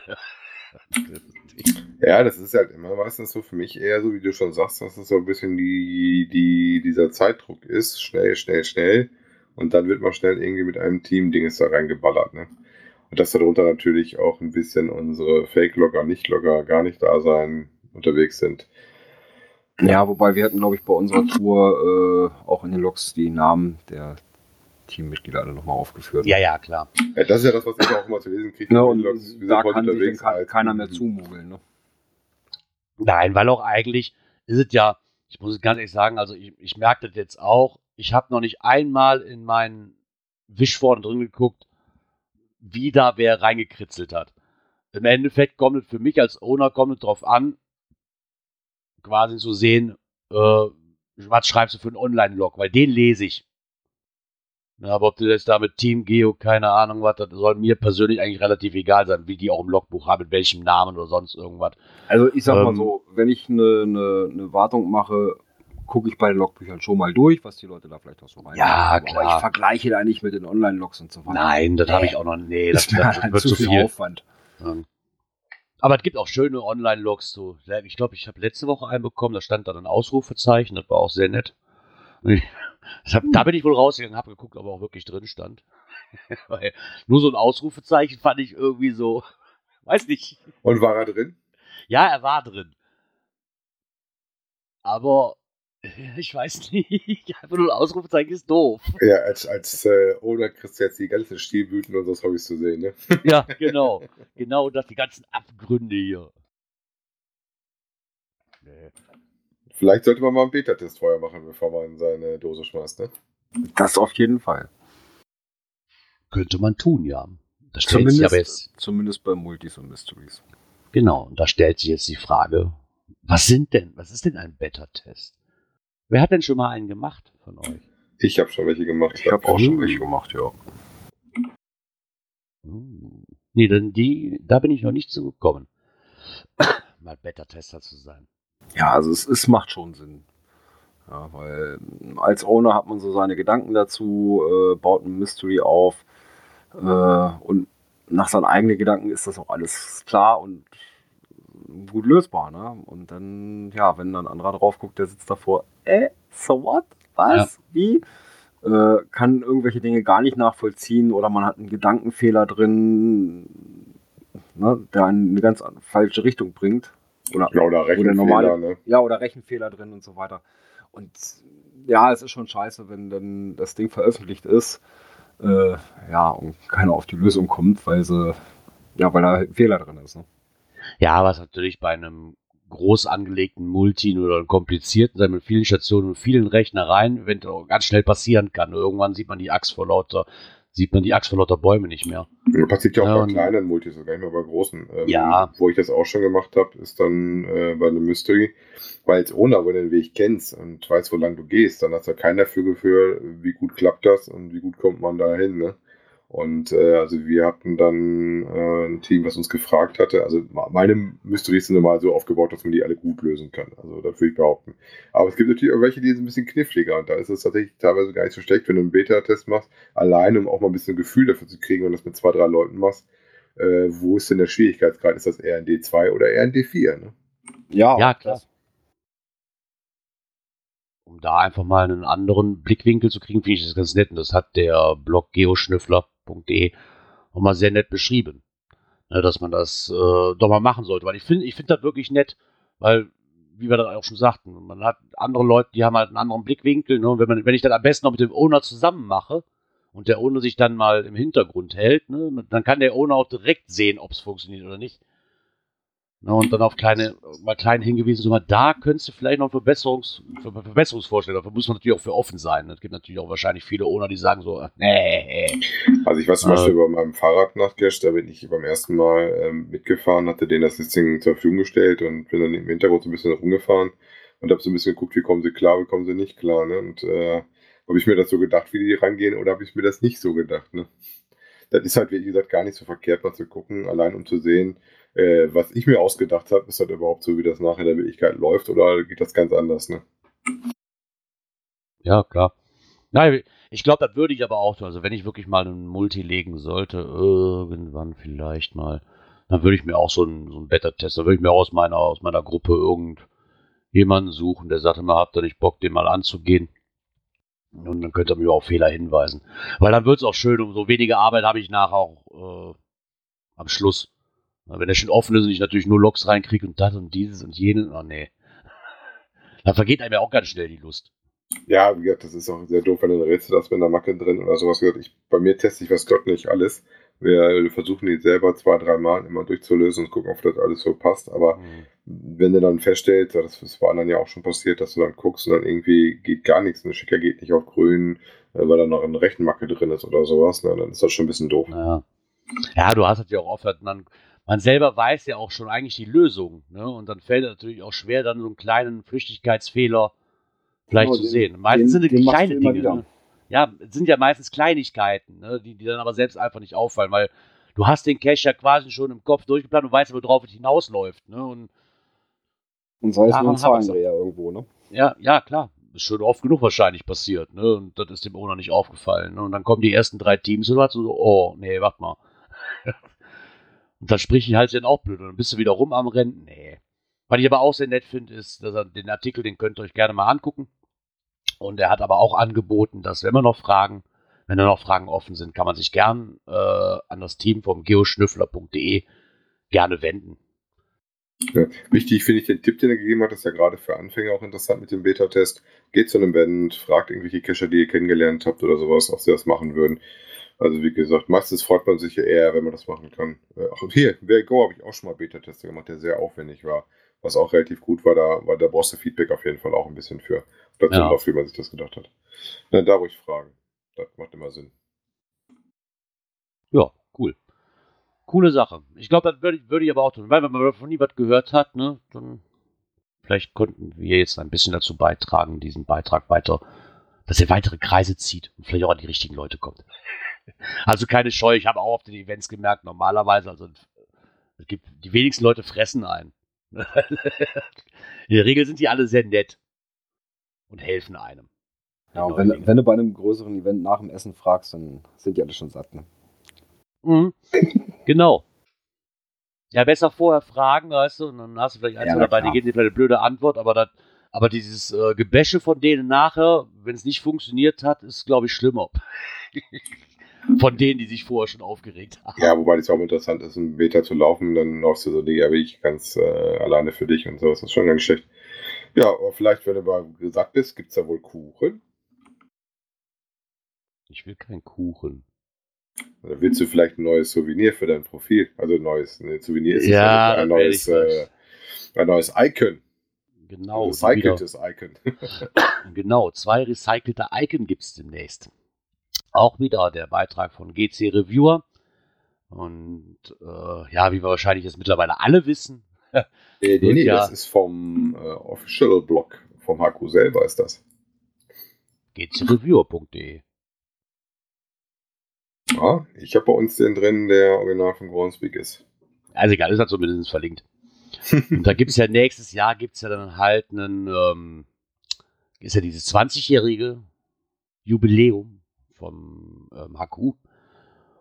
ja, das ist halt immer meistens so für mich eher so, wie du schon sagst, dass es so ein bisschen die, die, dieser Zeitdruck ist, schnell, schnell, schnell und dann wird man schnell irgendwie mit einem Team-Dinges da reingeballert, ne? Und dass darunter natürlich auch ein bisschen unsere Fake-Logger, Nicht-Logger gar nicht da sein unterwegs sind. Ja, wobei wir hatten, glaube ich, bei unserer Tour äh, auch in den Logs die Namen der Teammitglieder alle nochmal aufgeführt. Ja, ja, klar. Ja, das ist ja das, was ich auch immer zu lesen kriege. Ja, und Logs. da kann sich dann keiner mehr zumugeln. Ne? Nein, weil auch eigentlich ist es ja, ich muss es ganz ehrlich sagen, also ich, ich merke das jetzt auch, ich habe noch nicht einmal in meinen Wisch vorne drin geguckt, wie da wer reingekritzelt hat. Im Endeffekt kommt es für mich als Owner kommt es drauf an, quasi zu sehen, äh, was schreibst du für einen Online-Log, weil den lese ich. Ja, aber ob du jetzt da mit Team Geo, keine Ahnung was, das soll mir persönlich eigentlich relativ egal sein, wie die auch im Logbuch haben, mit welchem Namen oder sonst irgendwas. Also ich sag ähm, mal so, wenn ich eine, eine, eine Wartung mache, gucke ich bei den Logbüchern schon mal durch, was die Leute da vielleicht auch so rein Ja, klar. Aber ich vergleiche da nicht mit den Online-Logs und so weiter. Nein, das nee. habe ich auch noch. Nee, das, das, das wird zu viel. Aufwand. Ja. Aber es gibt auch schöne Online-Logs. So. Ich glaube, ich habe letzte Woche einen bekommen, da stand dann ein Ausrufezeichen, das war auch sehr nett. Hab, da bin ich wohl rausgegangen, habe geguckt, ob er auch wirklich drin stand. Weil nur so ein Ausrufezeichen fand ich irgendwie so, weiß nicht. Und war er drin? Ja, er war drin. Aber Ich weiß nicht. Einfach nur ein Ausrufezeichen ist doof. Ja, als, als äh, Oder kriegst du jetzt die ganzen Stilblüten und so Hobbys zu sehen, ne? Ja, genau. Genau das, die ganzen Abgründe hier. Nee. Vielleicht sollte man mal einen Beta-Test vorher machen, bevor man in seine Dose schmeißt, ne? Das auf jeden Fall. Könnte man tun, ja. Das stellt zumindest, sich aber jetzt, zumindest bei Multis und Mysteries. Genau, und da stellt sich jetzt die Frage, was sind denn, was ist denn ein Beta-Test? Wer hat denn schon mal einen gemacht von euch? Ich habe schon welche gemacht. Ich habe auch schon welche gemacht, ja. Hm. Nee, denn die, da bin ich noch nicht so gekommen. mal Beta-Tester zu sein. Ja, also es, es macht schon Sinn. Ja, weil als Owner hat man so seine Gedanken dazu, äh, baut ein Mystery auf äh, und nach seinen eigenen Gedanken ist das auch alles klar und gut lösbar. Ne? Und dann, ja, wenn dann ein anderer drauf guckt, der sitzt davor, äh, so what? Was? Ja. Wie? Äh, kann irgendwelche Dinge gar nicht nachvollziehen oder man hat einen Gedankenfehler drin, ne, der einen in eine ganz falsche Richtung bringt. Oder, ja, oder Rechenfehler, oder normale, ne? Ja, oder Rechenfehler drin und so weiter. Und ja, es ist schon scheiße, wenn dann das Ding veröffentlicht ist, äh, ja, und keiner auf die Lösung kommt, weil sie, ja, weil da ein Fehler drin ist. Ne? Ja, was natürlich bei einem groß angelegten Multi oder komplizierten sein mit vielen Stationen und vielen Rechnereien, eventuell ganz schnell passieren kann. Irgendwann sieht man die Axt vor lauter, sieht man die Axt vor lauter Bäume nicht mehr. Das passiert ja auch Ja, bei und- kleinen Multis, gar nicht mehr bei großen. Ähm, Ja. Wo ich das auch schon gemacht habe, ist dann äh, bei einem Mystery, weil jetzt ohne, wenn du den Weg kennst und weißt, wo lang du gehst, dann hast du kein Gefühl für, wie gut klappt das und wie gut kommt man da hin. Ne? Und äh, also wir hatten dann äh, ein Team, was uns gefragt hatte. Also meine Mysteries sind normal so aufgebaut, dass man die alle gut lösen kann. Also das würde ich behaupten. Aber es gibt natürlich auch welche, die sind ein bisschen kniffliger. Und da ist es tatsächlich teilweise gar nicht so schlecht, wenn du einen Beta-Test machst, allein um auch mal ein bisschen Gefühl dafür zu kriegen und das mit zwei, drei Leuten machst. Äh, wo ist denn der Schwierigkeitsgrad? Ist das eher ein D2 oder eher ein D4? Ne? Ja, Ja, klar. Um da einfach mal einen anderen Blickwinkel zu kriegen, finde ich das ganz nett. Und das hat der Blog geoschnüffler.de auch mal sehr nett beschrieben. Ne, dass man das äh, doch mal machen sollte. Weil ich finde, ich finde das wirklich nett, weil, wie wir das auch schon sagten, man hat andere Leute, die haben halt einen anderen Blickwinkel. Ne? Wenn, man, wenn ich das am besten noch mit dem Owner zusammen mache und der Owner sich dann mal im Hintergrund hält, ne, dann kann der Owner auch direkt sehen, ob es funktioniert oder nicht. Ne, und dann auf kleine, mal klein hingewiesen, so mal da könntest du vielleicht noch Verbesserungs, Ver Verbesserungsvorschläge, dafür muss man natürlich auch für offen sein. Es gibt natürlich auch wahrscheinlich viele Owner, die sagen so, nee, Also ich weiß zum Äh. Beispiel bei meinem Fahrrad nach Cash, da bin ich beim ersten Mal ähm, mitgefahren, hatte denen das Listing zur Verfügung gestellt und bin dann im Hintergrund so ein bisschen rumgefahren und habe so ein bisschen geguckt, wie kommen sie klar, wie kommen sie nicht klar. Ne? Und äh, habe ich mir das so gedacht, wie die rangehen, oder habe ich mir das nicht so gedacht? Ne? Das ist halt, wie gesagt, gar nicht so verkehrt, mal zu gucken, allein um zu sehen, äh, was ich mir ausgedacht habe, ist das überhaupt so, wie das nachher in der Wirklichkeit läuft, oder geht das ganz anders? Ne? Ja, klar. Nein, ich glaube, das würde ich aber auch tun. Also wenn ich wirklich mal einen Multi legen sollte, irgendwann vielleicht mal, dann würde ich mir auch so einen, so einen Beta-Test, dann würde ich mir auch aus meiner, aus meiner Gruppe irgendjemanden suchen, der sagt immer, habt ihr nicht Bock, den mal anzugehen? Und dann könnt ihr mir auf Fehler hinweisen. Weil dann wird es auch schön, umso weniger Arbeit habe ich nachher auch äh, am Schluss. Wenn der schon offen ist und ich natürlich nur Logs reinkriege und das und dieses und jenes, oh nee. Da vergeht einem ja auch ganz schnell die Lust. Ja, wie gesagt, das ist auch sehr doof, wenn du ein Rätsel hast mit einer Macke drin oder sowas. Ich, bei mir teste ich was Gott nicht alles. Wir versuchen die selber zwei, drei Mal immer durchzulösen und gucken, ob das alles so passt. Aber Mhm. wenn du dann feststellst, das ist bei anderen ja auch schon passiert, dass du dann guckst und dann irgendwie geht gar nichts. Ein Schicker geht nicht auf grün, äh, weil da noch eine Rechenmacke drin ist oder sowas. Ne? Dann ist das schon ein bisschen doof. Ja. ja, du hast es ja auch oft, man, man selber weiß ja auch schon eigentlich die Lösung. Ne? Und dann fällt es natürlich auch schwer, dann so einen kleinen Flüchtigkeitsfehler vielleicht Genau, zu den- sehen. Meistens den- sind es kleine Dinge. Ne? Ja, es sind ja meistens Kleinigkeiten, ne? die, die dann aber selbst einfach nicht auffallen, weil du hast den Cache ja quasi schon im Kopf durchgeplant und weißt, worauf es hinausläuft. Ne? Und Und sei es nur ein. Zahlendreher irgendwo, ne? ja, ja, klar. Ist schon oft genug wahrscheinlich passiert, ne? Und das ist dem Owner nicht aufgefallen. Ne? Und dann kommen die ersten drei Teams und du hast so, oh, nee, warte mal. Und dann sprich ich halt dann auch blöd. Und dann bist du wieder rum am Rennen. Nee. Was ich aber auch sehr nett finde, ist, dass er den Artikel, den könnt ihr euch gerne mal angucken. Und er hat aber auch angeboten, dass wenn wir noch Fragen, wenn da noch Fragen offen sind, kann man sich gern äh, an das Team vom geoschnüffler.de gerne wenden. Ja. Wichtig finde ich den Tipp, den er gegeben hat, ist ja gerade für Anfänger auch interessant mit dem Beta-Test. Geht zu einem Event, fragt irgendwelche Cacher, die ihr kennengelernt habt oder sowas, ob sie das machen würden. Also wie gesagt, meistens freut man sich ja eher, wenn man das machen kann. Äh, Ach, hier, Wer Go habe ich auch schon mal Beta-Teste gemacht, der sehr aufwendig war. Was auch relativ gut war, da, weil da brauchst du Feedback auf jeden Fall auch ein bisschen für. Dazu Ja. wie man sich das gedacht hat. Na, da ruhig fragen. Das macht immer Sinn. Ja, cool. Coole Sache. Ich glaube, das würde ich, würde ich aber auch tun. Weil wenn man davon nie was gehört hat, ne, dann vielleicht konnten wir jetzt ein bisschen dazu beitragen, diesen Beitrag weiter, dass er weitere Kreise zieht und vielleicht auch an die richtigen Leute kommt. Also keine Scheu, ich habe auch auf den Events gemerkt, normalerweise, also es gibt, die wenigsten Leute fressen ein. In der Regel sind die alle sehr nett und helfen einem. Ja, und wenn, wenn du bei einem größeren Event nach dem Essen fragst, dann sind die alle schon satt. Ne? Mhm. Genau. Ja, besser vorher fragen, weißt du, und dann hast du vielleicht eins Ja, oder dabei, die klar. geben dir vielleicht eine blöde Antwort, aber das, aber dieses äh, Gebäsche von denen nachher, wenn es nicht funktioniert hat, ist, glaube ich, schlimmer. von denen, die sich vorher schon aufgeregt haben. Ja, wobei das ja auch interessant ist, ein Beta zu laufen, dann läufst du so Dinge wie ich ganz äh, alleine für dich und so. Das ist schon ganz schlecht. Ja, aber vielleicht, wenn du mal gesagt bist, gibt es da wohl Kuchen. Ich will keinen Kuchen. Oder willst du vielleicht ein neues Souvenir für dein Profil? Also ein neues, ein Souvenir ist Ja, ein neues, äh, Ein neues Icon. Genau. Recyceltes Icon. genau, zwei recycelte Icon gibt es demnächst. Auch wieder der Beitrag von GC Reviewer. Und äh, ja, wie wir wahrscheinlich jetzt mittlerweile alle wissen. nee, nee, nee ja, das ist vom äh, Official Blog, vom HQ selber ist das. gcreviewer.de Ja, ich habe bei uns den drin, der original von Groundspeak ist. Also egal, ist halt zumindest verlinkt. Und da gibt es ja nächstes Jahr gibt es ja dann halt einen, ähm, ist ja dieses 20-jährige Jubiläum vom ähm, HQ.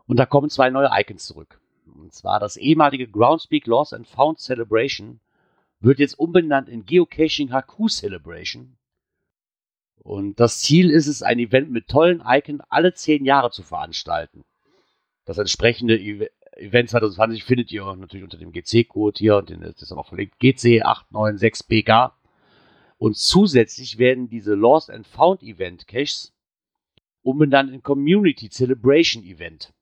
Und da kommen zwei neue Icons zurück. Und zwar das ehemalige Groundspeak Lost and Found Celebration wird jetzt umbenannt in Geocaching HQ Celebration. Und das Ziel ist es, ein Event mit tollen Icons alle zehn Jahre zu veranstalten. Das entsprechende Event Event 2020 findet ihr natürlich unter dem GC-Code hier und den ist dann auch verlinkt GC896BK. Und zusätzlich werden diese Lost and Found Event Caches umbenannt in Community Celebration Event.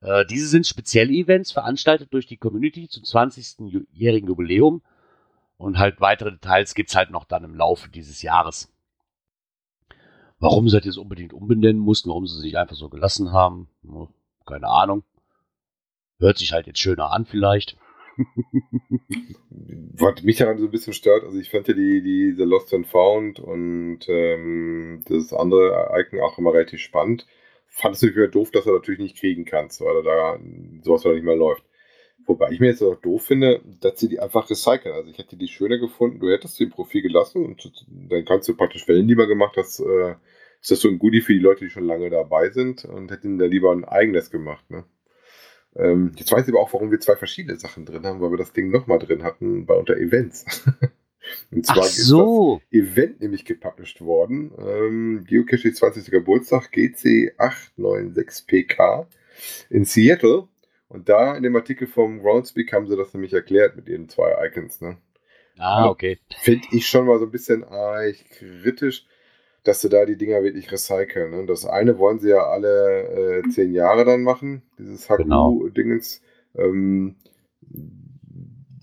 Äh, diese sind spezielle Events veranstaltet durch die Community zum 20-jährigen Jubiläum und halt weitere Details gibt es halt noch dann im Laufe dieses Jahres. Warum sie das unbedingt umbenennen mussten, warum sie sich einfach so gelassen haben, keine Ahnung. Hört sich halt jetzt schöner an, vielleicht. Was mich daran so ein bisschen stört, also ich fand ja die, die The Lost and Found und ähm, das andere Icon auch immer relativ spannend. Fand es natürlich doof, dass du natürlich nicht kriegen kannst, weil da sowas da nicht mehr läuft. Wobei ich mir jetzt auch doof finde, dass sie die einfach recyceln. Also ich hätte die schöner gefunden, du hättest sie im Profil gelassen und dann kannst du praktisch, du lieber gemacht hast, äh, ist das so ein Goodie für die Leute, die schon lange dabei sind und hätten da lieber ein eigenes gemacht. Ne? Ähm, jetzt weiß ich aber auch, warum wir zwei verschiedene Sachen drin haben, weil wir das Ding nochmal drin hatten bei unter Events. Und zwar Ach so. ist das Event nämlich gepublished worden. Ähm, Geocache 20. Geburtstag GC896PK in Seattle. Und da in dem Artikel vom Groundspeak haben sie das nämlich erklärt mit ihren zwei Icons. Ne? Ah, okay. Finde ich schon mal so ein bisschen äh, kritisch, dass sie da die Dinger wirklich recyceln. Ne? Das eine wollen sie ja alle äh, zehn Jahre dann machen, dieses HQ-Dingens. Genau. Ähm,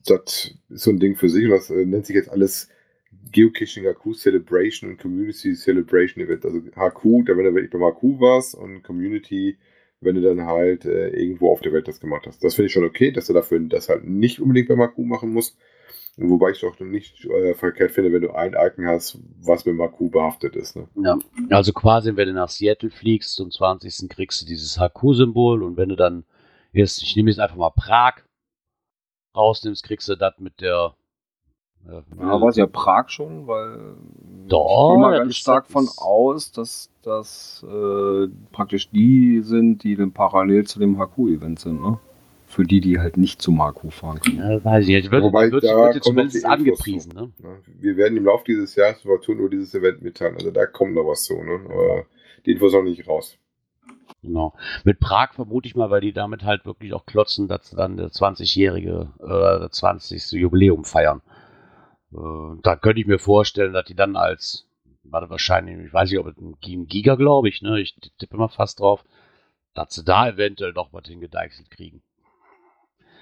das ist so ein Ding für sich und das äh, nennt sich jetzt alles Geocaching HQ Celebration und Community Celebration Event. Also HQ, da wenn du wirklich beim HQ warst und Community, wenn du dann halt äh, irgendwo auf der Welt das gemacht hast. Das finde ich schon okay, dass du dafür das halt nicht unbedingt beim HQ machen musst. Wobei ich doch nicht äh, verkehrt finde, wenn du ein Icon hast, was mit HQ behaftet ist. Ne? Ja, also quasi, wenn du nach Seattle fliegst, zum 20. kriegst du dieses HQ-Symbol und wenn du dann jetzt, ich nehme jetzt einfach mal Prag rausnimmst, kriegst du das mit der. Äh, ja, weiß ja Prag schon, weil Doch, ich gehe mal ganz stark von aus, dass das äh, praktisch die sind, die dann parallel zu dem HQ-Event sind, ne? Für die, die halt nicht zum HQ fahren können. Ja, weiß ich nicht. Wird, Wobei, wird, da wird zumindest angepriesen. Ne? Ne? Wir werden im Laufe dieses Jahres über nur dieses Event mitteilen. Also da kommt noch was zu. Ne? Aber die Infos noch nicht raus. Genau. Mit Prag vermute ich mal, weil die damit halt wirklich auch klotzen, dass sie dann der 20-jährige, äh, das 20. Jubiläum feiern. Äh, da könnte ich mir vorstellen, dass die dann als, warte wahrscheinlich, ich weiß nicht, ob es ein Giga, glaube ich, ne? Ich tippe mal fast drauf, dass sie da eventuell noch was hingedeichselt kriegen.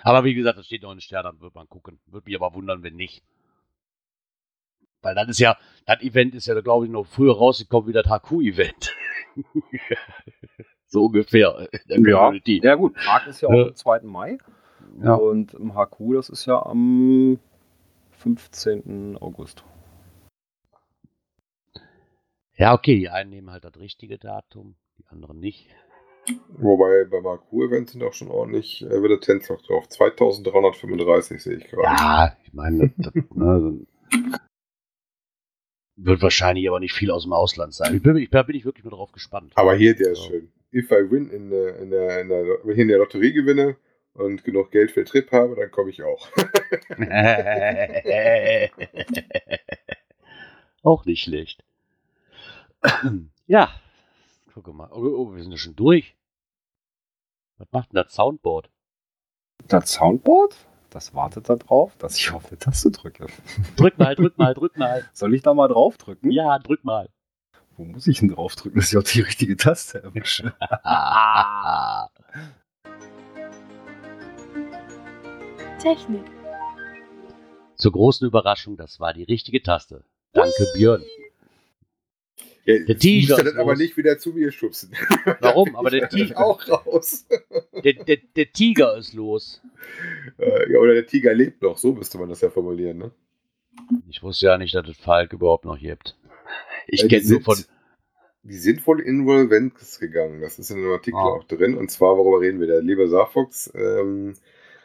Aber wie gesagt, das steht noch in den Sternen, dann wird man gucken. Würde mich aber wundern, wenn nicht. Weil das ist ja, das Event ist ja, glaube ich, noch früher rausgekommen wie das HQ-Event. so ungefähr. Ja. ja, gut, Prag ist ja auch am 2. Mai. Ja. Und im HQ, das ist ja am 15. August. Ja, okay, die einen nehmen halt das richtige Datum, die anderen nicht. Wobei beim HQ-Event sind auch schon ordentlich äh, Visitanz noch drauf. 2335 sehe ich gerade. Ja, ich meine, das, das, ne, wird wahrscheinlich aber nicht viel aus dem Ausland sein. Ich bin, ich, da bin ich wirklich nur drauf gespannt. Aber hier, der ist Ja. schön. If I win in der, in der, in der, wenn ich in der Lotterie gewinne und genug Geld für den Trip habe, dann komme ich auch. Auch nicht schlecht. ja, guck mal. Oh, oh, wir sind ja schon durch. Was macht denn das Soundboard? Das Soundboard, das wartet da drauf, dass ich auf eine Taste drücke. Drück mal, drück mal, drück mal. Soll ich da mal drauf drücken? Ja, drück mal. Wo muss ich denn drauf drücken, dass ich auch die richtige Taste erwische? Technik. Zur großen Überraschung, das war die richtige Taste. Danke, Björn. Ja, Der Tiger dann aber nicht wieder zu mir schubsen. Warum? Aber der Tiger, auch raus. der, der, der Tiger ist los. Äh, ja, oder der Tiger lebt noch, so müsste man das ja formulieren, ne? Ich wusste ja nicht, dass es Falk überhaupt noch gibt. Ich Äh, kenne nur von. Die sind wohl involvent gegangen. Das ist in einem Artikel Ah. auch drin. Und zwar, worüber reden wir? Der liebe Saarfox ähm,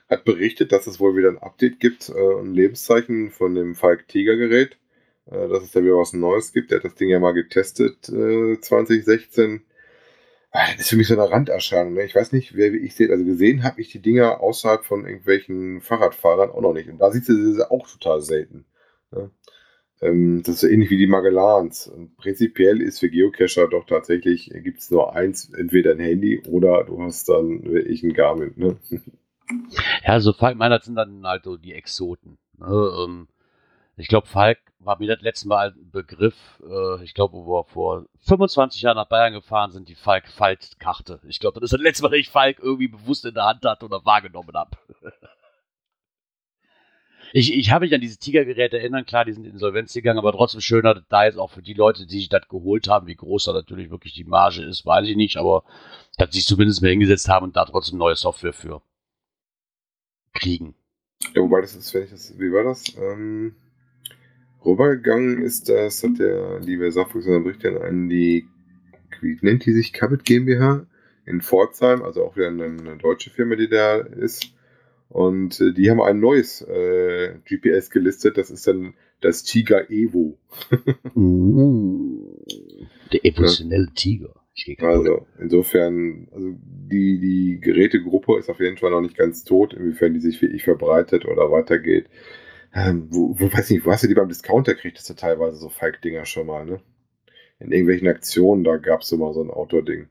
hat berichtet, dass es wohl wieder ein Update gibt, äh, ein Lebenszeichen von dem Falk Tiger Gerät. Äh, dass es da wieder was Neues gibt. Der hat das Ding ja mal getestet äh, 2016. Ah, Das ist für mich so eine Randerscheinung. Ne? Ich weiß nicht, wer wie ich sehe. Also gesehen habe ich die Dinger außerhalb von irgendwelchen Fahrradfahrern auch noch nicht. Und da sieht sie sie auch total selten. Ne? Ähm, das ist so ähnlich wie die Magellans. Und prinzipiell ist für Geocacher doch tatsächlich, gibt es nur eins, entweder ein Handy oder du hast dann wirklich ein Garmin. Ne? Ja, so meiner sind dann halt so die Exoten. Ne? Ähm, ich glaube, Falk war mir das letzte Mal ein Begriff. Äh, ich glaube, wo wir vor 25 Jahren nach Bayern gefahren sind, die Falk-Falt-Karte. Ich glaube, das ist das letzte Mal, dass ich Falk irgendwie bewusst in der Hand hatte oder wahrgenommen habe. Ich, ich habe mich an diese Tigergeräte erinnern, klar, die sind insolvenz gegangen, aber trotzdem schöner, da jetzt auch für die Leute, die sich das geholt haben, wie groß da natürlich wirklich die Marge ist, weiß ich nicht, aber dass sie sich zumindest mal hingesetzt haben und da trotzdem neue Software für kriegen. Ja, wobei das ist, wie war das? Ähm, rübergegangen ist das, hat der liebe Saarfuchs in Bericht dann an die, wie nennt die sich, Cabot GmbH in Pforzheim, also auch wieder eine, deutsche Firma, die da ist. Und äh, die haben ein neues äh, GPS gelistet, das ist dann das Tiger Evo. Der evolutionelle Tiger. Also insofern, also die, die Gerätegruppe ist auf jeden Fall noch nicht ganz tot, inwiefern die sich wirklich verbreitet oder weitergeht. Ähm, wo, wo weiß nicht, wo hast du die beim Discounter kriegt, das ja teilweise so Falk-Dinger schon mal, ne? In irgendwelchen Aktionen, da gab es immer so ein Outdoor-Ding.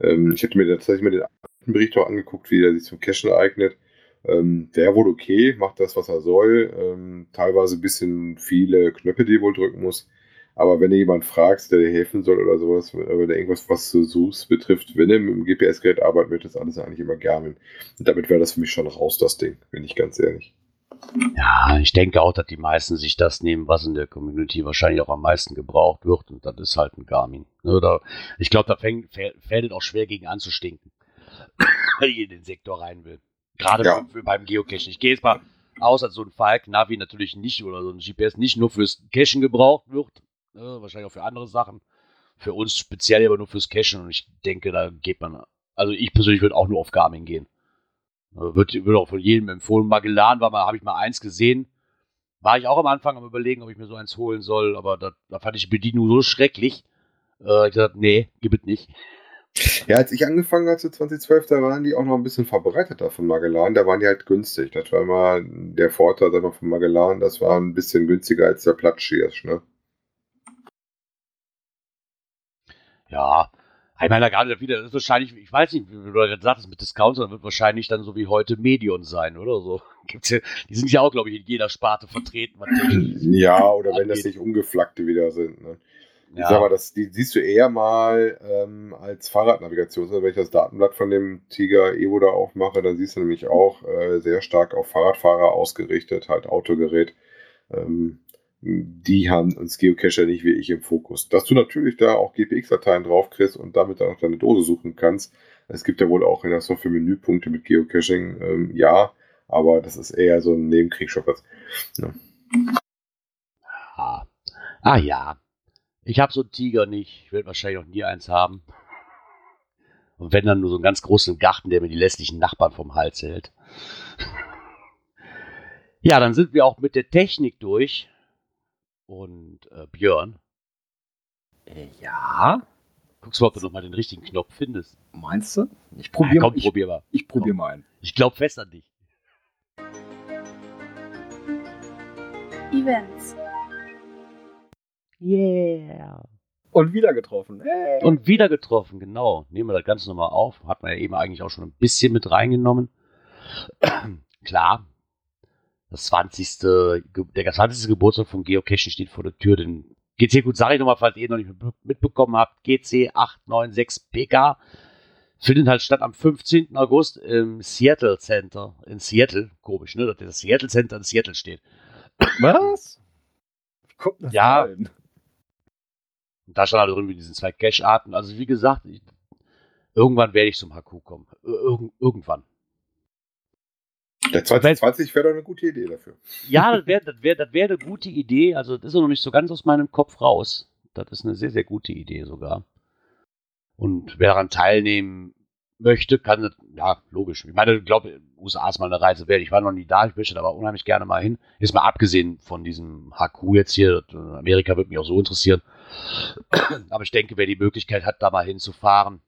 Ähm, ich hätte mir tatsächlich mir den alten Bericht auch angeguckt, wie der sich zum Cashen eignet. Ähm, der wohl okay, macht das, was er soll. Ähm, teilweise ein bisschen viele Knöpfe, die er wohl drücken muss. Aber wenn du jemanden fragst, der dir helfen soll oder sowas, wenn du irgendwas, was du suchst, betrifft, wenn du mit dem GPS-Gerät arbeiten möchtest, alles eigentlich immer Garmin. Und damit wäre das für mich schon raus, das Ding, bin ich ganz ehrlich. Ja, ich denke auch, dass die meisten sich das nehmen, was in der Community wahrscheinlich auch am meisten gebraucht wird. Und das ist halt ein Garmin. Ne, da, ich glaube, da fängt, fä- fällt es auch schwer gegen anzustinken, wenn ich in den Sektor rein will. Gerade Ja. für, beim Geocachen. Ich gehe jetzt mal aus, als so ein Falk Navi natürlich nicht oder so ein GPS nicht nur fürs Cachen gebraucht wird. Ne, wahrscheinlich auch für andere Sachen. Für uns speziell aber nur fürs Cachen. Und ich denke, da geht man. Also ich persönlich würde auch nur auf Garmin gehen. Äh, Wird, wird auch von jedem empfohlen. Magellan war mal, habe ich mal eins gesehen. War ich auch am Anfang am überlegen, ob ich mir so eins holen soll, aber da, da fand ich die Bedienung so schrecklich. Äh, ich gesagt, nee, gib es nicht. Ja, als ich angefangen hatte 2012, da waren die auch noch ein bisschen verbreiteter von Magellan. Da waren die halt günstig. Das war mal der Vorteil sag mal, von Magellan. Das war ein bisschen günstiger als der Plattschirsch. Ne? Ja, ich meine, da gerade wieder, das ist wahrscheinlich, ich weiß nicht, wie du gerade sagtest, mit Discounter wird wahrscheinlich dann so wie heute Medion sein, oder so. Gibt's ja, die sind ja auch, glaube ich, in jeder Sparte vertreten. Ja, oder wenn das Angeht. nicht umgeflackte wieder sind. Ne? Ich ja. sag mal, das, die siehst du eher mal ähm, als Fahrradnavigation. Also wenn ich das Datenblatt von dem Tiger Evo da aufmache, dann siehst du nämlich auch äh, sehr stark auf Fahrradfahrer ausgerichtet, halt Autogerät. Ähm, die haben uns Geocacher nicht wie ich im Fokus. Dass du natürlich da auch GPX-Dateien drauf kriegst und damit dann auch deine Dose suchen kannst. Es gibt ja wohl auch in der Software Menüpunkte mit Geocaching, ähm, ja, aber das ist eher so ein Nebenkriegsschauplatz. Ah. ah ja. Ich habe so einen Tiger nicht. Ich werde wahrscheinlich auch nie eins haben. Und wenn dann nur so einen ganz großen Garten, der mir die lästlichen Nachbarn vom Hals hält. Ja, dann sind wir auch mit der Technik durch. Und äh, Björn, Äh, ja, guckst du, ob du noch mal den richtigen Knopf findest. meinst du? Ich probiere komm, ich, probier mal. ich probier mal einen. Ich glaube fest an dich. Events. Yeah. Und wieder getroffen. Hey. Und wieder getroffen, genau. Nehmen wir das Ganze nochmal auf. Hat man ja eben eigentlich auch schon ein bisschen mit reingenommen. Klar, das 20. Ge- Der 20. Geburtstag von Geocaching steht vor der Tür. Den GC, gut, sage ich nochmal, falls ihr noch nicht mit- mitbekommen habt. GC 896 PK findet halt statt am 15. August im Seattle Center. In Seattle. Komisch, ne? Dass das Seattle Center in Seattle steht. Was? Kommt das Ja. rein? Und da stand halt drin mit diesen zwei Cash-Arten. Also wie gesagt, ich, irgendwann werde ich zum Haku kommen. Ir irgendwann. Der 2020 wäre doch eine gute Idee dafür. Ja, das wäre das wär, das wär eine gute Idee. Also das ist noch nicht so ganz aus meinem Kopf raus. Das ist eine sehr, sehr gute Idee sogar. Und wer daran teilnehmen möchte, kann das, ja, logisch. Ich meine, ich glaube, USA ist mal eine Reise wert. Ich war noch nie da, ich möchte aber unheimlich gerne mal hin. Ist mal abgesehen von diesem HQ jetzt hier, Amerika würde mich auch so interessieren. Aber ich denke, wer die Möglichkeit hat, da mal hinzufahren,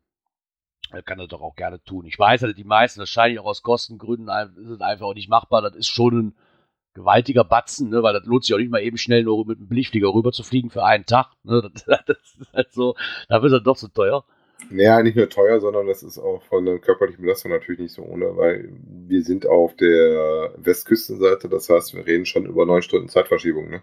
der kann das doch auch gerne tun. Ich weiß halt, die meisten, wahrscheinlich auch aus Kostengründen, ist es einfach auch nicht machbar. Das ist schon ein gewaltiger Batzen, ne, weil das lohnt sich auch nicht mal eben schnell nur mit einem Billigflieger rüber zu fliegen für einen Tag. Ne, das, das ist halt so, da wird es doch so teuer. Naja, nicht nur teuer, sondern das ist auch von der körperlichen Belastung natürlich nicht so ohne, weil wir sind auf der Westküstenseite, das heißt, wir reden schon über neun Stunden Zeitverschiebung, ne?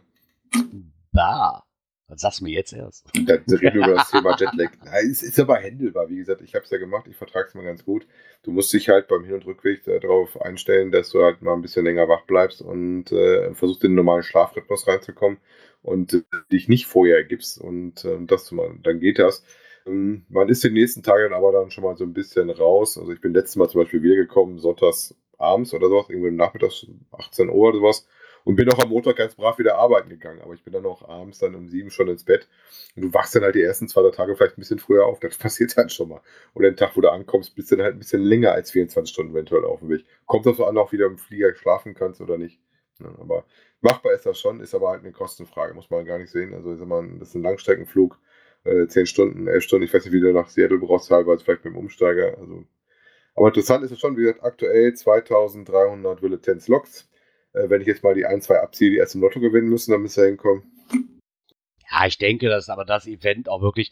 Da. Das sagst du mir jetzt erst. Da reden wir über das Thema Jetlag. Es ist aber händelbar. Wie gesagt, ich habe es ja gemacht, ich vertrage es mal ganz gut. Du musst dich halt beim Hin- und Rückweg darauf einstellen, dass du halt mal ein bisschen länger wach bleibst und äh, versuchst in den normalen Schlafrhythmus reinzukommen und äh, dich nicht vorher gibst und äh, das zu machen. Dann geht das. Ähm, man ist den nächsten Tag dann aber dann schon mal so ein bisschen raus. Also ich bin letztes Mal zum Beispiel wiedergekommen, sonntags abends oder sowas, irgendwie nachmittags, 18 Uhr oder sowas. Und bin auch am Montag ganz brav wieder arbeiten gegangen. Aber ich bin dann auch abends dann um sieben schon ins Bett. Und du wachst dann halt die ersten zwei, drei Tage vielleicht ein bisschen früher auf. Das passiert halt schon mal. Oder den Tag, wo du ankommst, bist du dann halt ein bisschen länger als 24 Stunden eventuell auf dem Weg. Kommt das so an, auch wieder im Flieger schlafen kannst oder nicht. Ja, aber machbar ist das schon, ist aber halt eine Kostenfrage, muss man gar nicht sehen. Also ich sag mal, das ist ein Langstreckenflug, äh, 10 Stunden, 11 Stunden, ich weiß nicht, wie du nach Seattle brauchst, teilweise vielleicht mit dem Umsteiger. Also. Aber interessant ist es schon, wie gesagt, aktuell 2300 Villetenz Loks. Äh, wenn ich jetzt mal die ein, zwei abziehe, die erst im Lotto gewinnen müssen, dann müsste er hinkommen. Ja, ich denke, dass aber das Event auch wirklich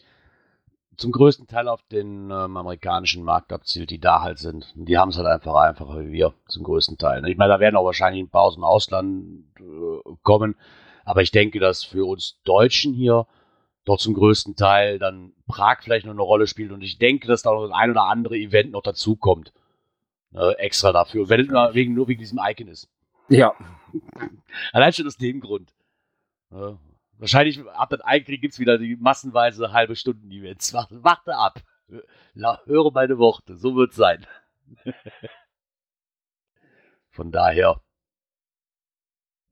zum größten Teil auf den ähm, amerikanischen Markt abzielt, die da halt sind. Und die haben es halt einfach einfacher wie wir, zum größten Teil. ne? Ich meine, da werden auch wahrscheinlich ein paar aus dem Ausland äh, kommen. Aber ich denke, dass für uns Deutschen hier doch zum größten Teil dann Prag vielleicht noch eine Rolle spielt. Und ich denke, dass da noch ein oder andere Event noch dazukommt. Äh, extra dafür. Wenn es nur wegen, nur wegen diesem Icon ist. Ja. Allein schon aus dem Grund. Ja, wahrscheinlich ab das Einkrieg gibt es wieder die massenweise halbe Stunden Events. Warte, warte ab. La, höre meine Worte. So wird es sein. Von daher.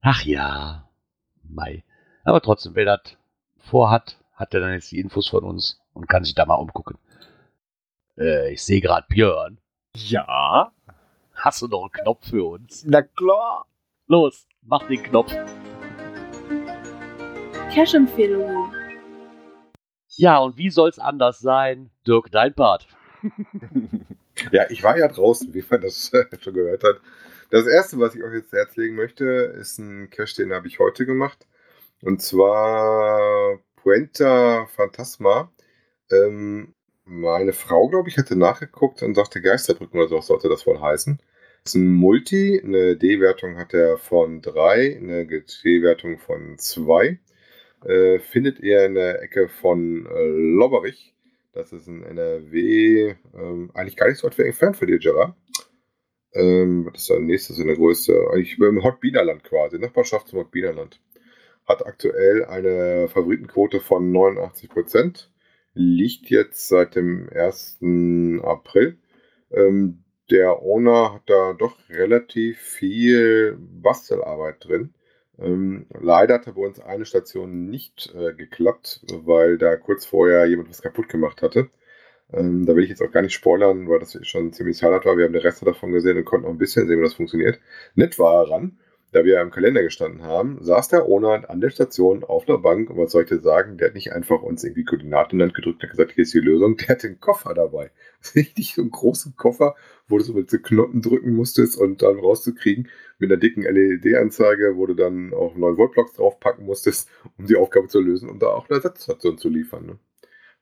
Ach ja. Mai. Aber trotzdem, wer das vorhat, hat er dann jetzt die Infos von uns und kann sich da mal umgucken. Äh, ich sehe gerade Björn. Ja. Hast du noch einen Knopf für uns? Na klar. Los, mach den Knopf. Cash-Empfehlungen. Ja, und wie soll's anders sein? Dirk, dein Part. Ja, ich war ja draußen, wie man das äh, schon gehört hat. Das erste, was ich euch jetzt Herz legen möchte, ist ein Cache, den habe ich heute gemacht. Und zwar Puenta Phantasma. Ähm, meine Frau, glaube ich, hatte nachgeguckt und sagte Geisterbrücken oder so sollte das wohl heißen. Das ist ein Multi, eine D-Wertung hat er von 3, eine D-Wertung von 2. Äh, findet ihr in der Ecke von äh, Lobberich. Das ist ein NRW, ähm, eigentlich gar nicht so weit entfernt für dir, Gerard. Ähm, was ist da nächstes in der Größe? Eigentlich im Hot Bienerland quasi, Nachbarschaft zum Hot Bienerland. Hat aktuell eine Favoritenquote von 89%, liegt jetzt seit dem 1. April. Ähm, der Owner hat da doch relativ viel Bastelarbeit drin. Ähm, leider hat er bei uns eine Station nicht äh, geklappt, weil da kurz vorher jemand was kaputt gemacht hatte. Ähm, da will ich jetzt auch gar nicht spoilern, weil das schon ziemlich Highlight war. Wir haben die Reste davon gesehen und konnten auch ein bisschen sehen, wie das funktioniert. Nett war er ran, da wir im Kalender gestanden haben, saß der Owner an der Station auf einer Bank und was soll ich dir sagen, der hat nicht einfach uns irgendwie Koordinaten in Hand gedrückt und gesagt, hier ist die Lösung, der hat den Koffer dabei. Richtig so einen großen Koffer, wo du so mit so Knoten drücken musstest und dann rauszukriegen, mit einer dicken LED-Anzeige, wo du dann auch 9 Volt Blocks draufpacken musstest, um die Aufgabe zu lösen und da auch eine Ersatzstation zu liefern. Ne?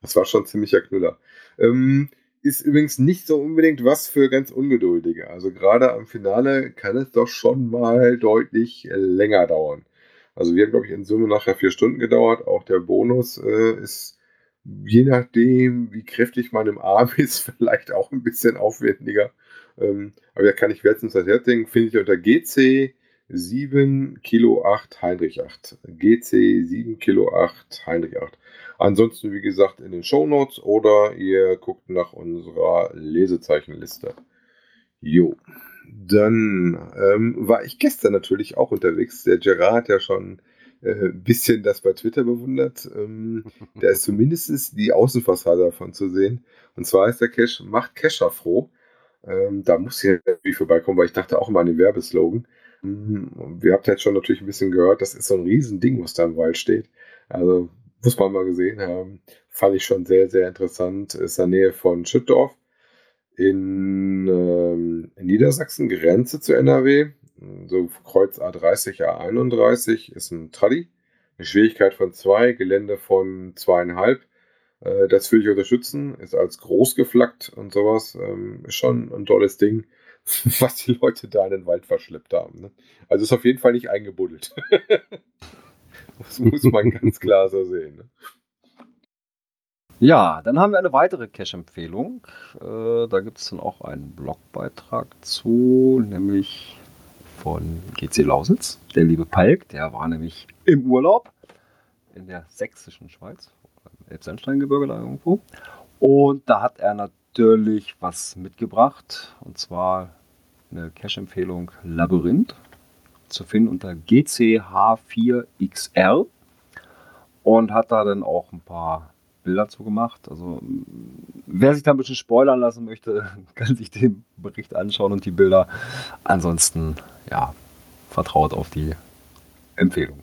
Das war schon ziemlicher Knüller. Ähm, ist übrigens nicht so unbedingt was für ganz Ungeduldige. Also gerade am Finale kann es doch schon mal deutlich länger dauern. Also wir haben, glaube ich, in Summe nachher vier Stunden gedauert. Auch der Bonus äh, ist, je nachdem, wie kräftig man im Arm ist, vielleicht auch ein bisschen aufwendiger. Ähm, aber da kann ich wärts das Herzding, finde ich unter GC 7 Kilo 8 Heinrich 8. GC 7 Kilo 8 Heinrich 8. Ansonsten, wie gesagt, in den Shownotes oder ihr guckt nach unserer Lesezeichenliste. Jo. Dann ähm, war ich gestern natürlich auch unterwegs. Der Gerard hat ja schon ein äh, bisschen das bei Twitter bewundert. Ähm, da ist zumindest die Außenfassade davon zu sehen. Und zwar ist der Cache, macht Cacher froh. Ähm, da muss ich irgendwie vorbeikommen, weil ich dachte auch immer an den Werbeslogan. Ähm, wir habt jetzt schon natürlich ein bisschen gehört, das ist so ein Riesending, was da im Wald steht. Also muss man mal gesehen haben. Fand ich schon sehr, sehr interessant. Ist in der Nähe von Schüttdorf in, ähm, in Niedersachsen, Grenze zu NRW. So Kreuz A30, A31 ist ein Traddy. Eine Schwierigkeit von zwei, Gelände von zweieinhalb. Äh, das will ich unterstützen. Ist als groß geflaggt und sowas. Ähm, ist schon ein tolles Ding, was die Leute da in den Wald verschleppt haben. Ne? Also ist auf jeden Fall nicht eingebuddelt. das muss man ganz klar so sehen. Ne? Ja, dann haben wir eine weitere Cache-Empfehlung. Äh, da gibt es dann auch einen Blogbeitrag zu, nämlich von GC Lausitz. Der liebe Palk, der war nämlich im Urlaub in der sächsischen Schweiz, im Elbsandsteingebirge da irgendwo. Und da hat er natürlich was mitgebracht, und zwar eine Cache-Empfehlung Labyrinth, zu finden unter GCH4XR und hat da dann auch ein paar Bilder zu gemacht. Also wer sich da ein bisschen spoilern lassen möchte, kann sich den Bericht anschauen und die Bilder. Ansonsten, ja, vertraut auf die Empfehlung.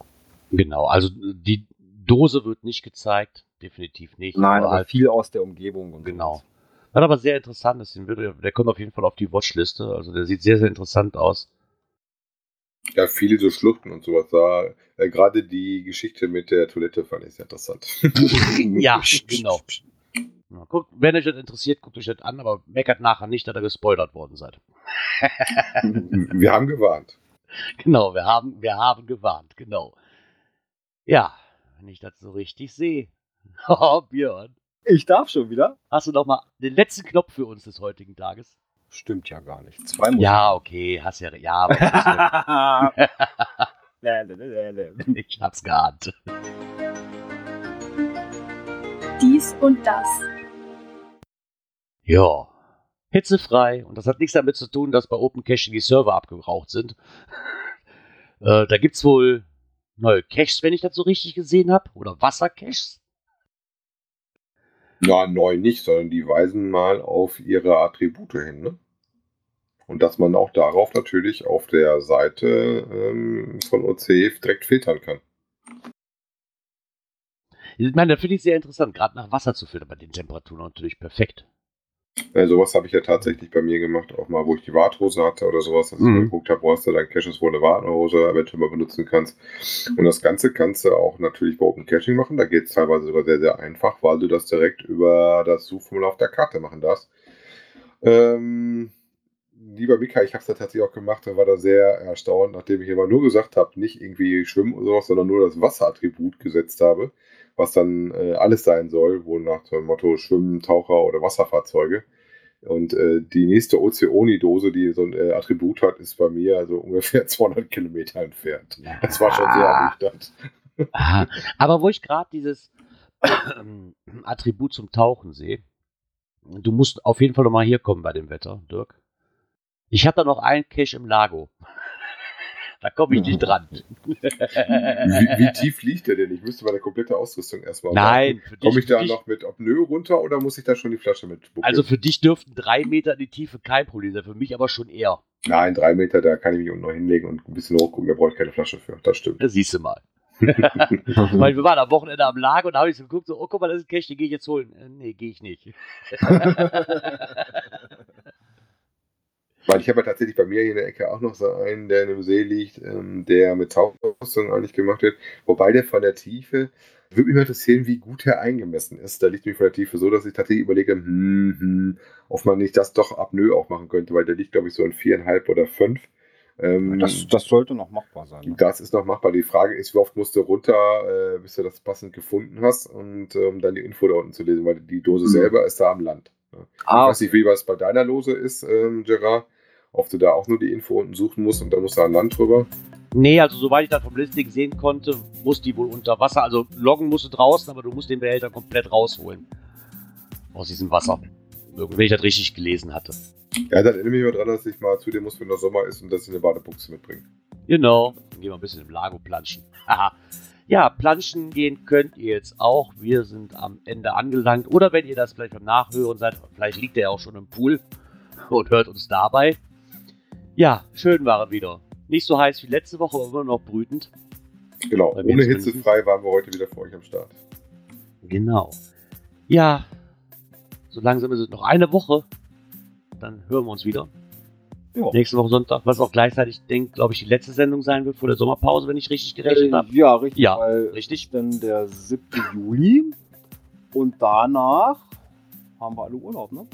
Genau, also die Dose wird nicht gezeigt, definitiv nicht. Nein, aber, halt viel aus der Umgebung. Und genau. Sowas. Was aber sehr interessant ist, der kommt auf jeden Fall auf die Watchliste. Also der sieht sehr, sehr interessant aus. Ja, viele so Schluchten und sowas. Da, äh, Gerade die Geschichte mit der Toilette fand ich sehr interessant. ja, genau. Ja, guckt, wenn euch das interessiert, guckt euch das an, aber meckert nachher nicht, dass ihr gespoilert worden seid. wir haben gewarnt. Genau, wir haben, wir haben gewarnt, genau. Ja, wenn ich das so richtig sehe. Oh, Björn. Ich darf schon wieder. Hast du noch mal den letzten Knopf für uns des heutigen Tages? Stimmt ja gar nicht. Zwei Monate. Ja, okay, hast ja. Ja, aber ich hab's geahnt. Dies und das. Ja. Hitzefrei. Und das hat nichts damit zu tun, dass bei Open Caching die Server abgeraucht sind. äh, da gibt's wohl neue Caches, wenn ich das so richtig gesehen habe. Oder Wassercaches. Ja, neu nicht, sondern die weisen mal auf ihre Attribute hin, ne? Und dass man auch darauf natürlich auf der Seite ähm, von OCF direkt filtern kann. Ich meine, das finde ich sehr interessant, gerade nach Wasser zu filtern, bei den Temperaturen natürlich perfekt. Ja, sowas habe ich ja tatsächlich bei mir gemacht, auch mal, wo ich die Warthose hatte oder sowas, dass mhm. ich geguckt habe, wo hast du dein Caches, wo eine Warthose eventuell mal benutzen kannst. Und das Ganze kannst du auch natürlich bei Open Caching machen. Da geht es teilweise sogar sehr, sehr einfach, weil du das direkt über das Suchformular auf der Karte machen darfst. Ähm, lieber Mika, ich habe es da tatsächlich auch gemacht und war da sehr erstaunt, nachdem ich immer nur gesagt habe, nicht irgendwie schwimmen oder sowas, sondern nur das Wasserattribut gesetzt habe was dann äh, alles sein soll, wohl nach dem Motto Schwimmen, Taucher oder Wasserfahrzeuge. Und äh, die nächste Ozeoni-Dose, die so ein äh, Attribut hat, ist bei mir also ungefähr 200 Kilometer entfernt. Das war schon sehr ernüchternd. Ah, aber wo ich gerade dieses Attribut zum Tauchen sehe, du musst auf jeden Fall noch mal hier kommen bei dem Wetter, Dirk. Ich habe da noch einen Cache im Lago. Da komme ich nicht dran. wie, wie, tief liegt der denn? Ich müsste meine komplette Ausrüstung erstmal Nein. Komme ich da noch mit Apnoe runter oder muss ich da schon die Flasche mit buckeln? Also für dich dürften drei Meter in die Tiefe kein Problem sein, für mich aber schon eher. Nein, drei Meter, da kann ich mich unten noch hinlegen und ein bisschen hochgucken, da brauche ich keine Flasche für. Das stimmt. Das siehst du mal. Weil wir waren am Wochenende am Lager und da habe ich so geguckt, so, oh guck mal, das ist ein Cash, den gehe ich jetzt holen. Äh, nee, gehe ich nicht. Weil ich habe ja tatsächlich bei mir hier in der Ecke auch noch so einen, der in einem See liegt, ähm, der mit Tauchausrüstung eigentlich gemacht wird. Wobei der von der Tiefe, würde mich mal interessieren, wie gut er eingemessen ist. Da liegt mich von der Tiefe so, dass ich tatsächlich überlege, hm, hm, ob man nicht das doch ab Nö auch machen könnte, weil der liegt, glaube ich, so in viereinhalb oder fünf. Ähm, das, das, sollte noch machbar sein. Ne? Das ist noch machbar. Die Frage ist, wie oft musst du runter, äh, bis du das passend gefunden hast und um ähm, dann die Info da unten zu lesen, weil die Dose mhm. selber ist da am Land. Ah, ich weiß nicht, wie was bei deiner Lose ist, ähm, Gerard, ob du da auch nur die Info unten suchen musst und dann musst du an Land drüber. Nee, also soweit ich das vom Listing sehen konnte, muss die wohl unter Wasser. Also loggen musst du draußen, aber du musst den Behälter komplett rausholen. Aus diesem Wasser. Wenn ich das richtig gelesen hatte. Ja, dann erinnere mich mal dran, dass ich mal zu dir muss, wenn der Sommer ist und dass ich eine Badebuchse mitbringe. Genau. Dann gehen wir ein bisschen im Lago planschen. Haha. Ja, planschen gehen könnt ihr jetzt auch. Wir sind am Ende angelangt. Oder wenn ihr das vielleicht beim Nachhören seid, vielleicht liegt er ja auch schon im Pool und hört uns dabei. Ja, schön war es wieder. Nicht so heiß wie letzte Woche, aber immer noch brütend. Genau, ohne hitzefrei waren wir heute wieder für euch am Start. Genau. Ja, so langsam ist es noch eine Woche. Dann hören wir uns wieder. Ja. Nächste Woche Sonntag, was auch gleichzeitig, denke glaube ich, die letzte Sendung sein wird vor der Sommerpause, wenn ich richtig gerechnet habe. Äh, ja, richtig. Ja, weil richtig. Dann der 7. Juli und danach haben wir alle Urlaub, ne?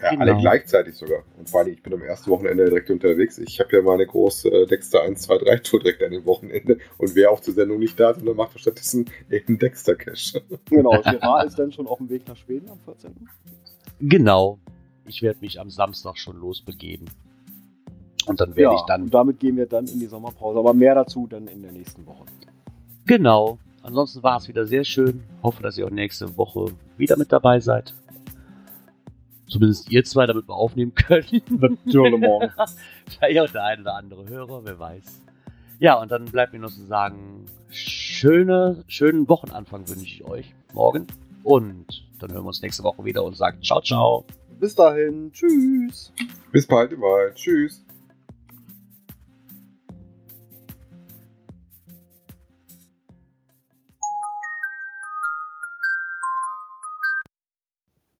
Ja, Genau. alle gleichzeitig sogar. Und vor allem, ich bin am ersten Wochenende direkt unterwegs. Ich habe ja meine große äh, Dexter 1, 2, 3 Tour direkt an dem Wochenende. Und wer auch zur Sendung nicht da ist, dann macht er stattdessen eben Dexter Cash. Genau, Gerard ist dann schon auf dem Weg nach Schweden am 14. Genau. Ich werde mich am Samstag schon losbegeben. Und dann werde ich dann. und damit gehen wir dann in die Sommerpause. Aber mehr dazu dann in der nächsten Woche. Genau. Ansonsten war es wieder sehr schön. Hoffe, dass ihr auch nächste Woche wieder mit dabei seid. Zumindest ihr zwei, damit wir aufnehmen können. Natürlich morgen. Vielleicht auch der ein oder andere Hörer, wer weiß. Ja, und dann bleibt mir noch zu sagen, schöne, schönen Wochenanfang wünsche ich euch morgen. Und dann hören wir uns nächste Woche wieder und sagen ciao, ciao. Bis dahin. Tschüss. Bis bald, bald. Tschüss.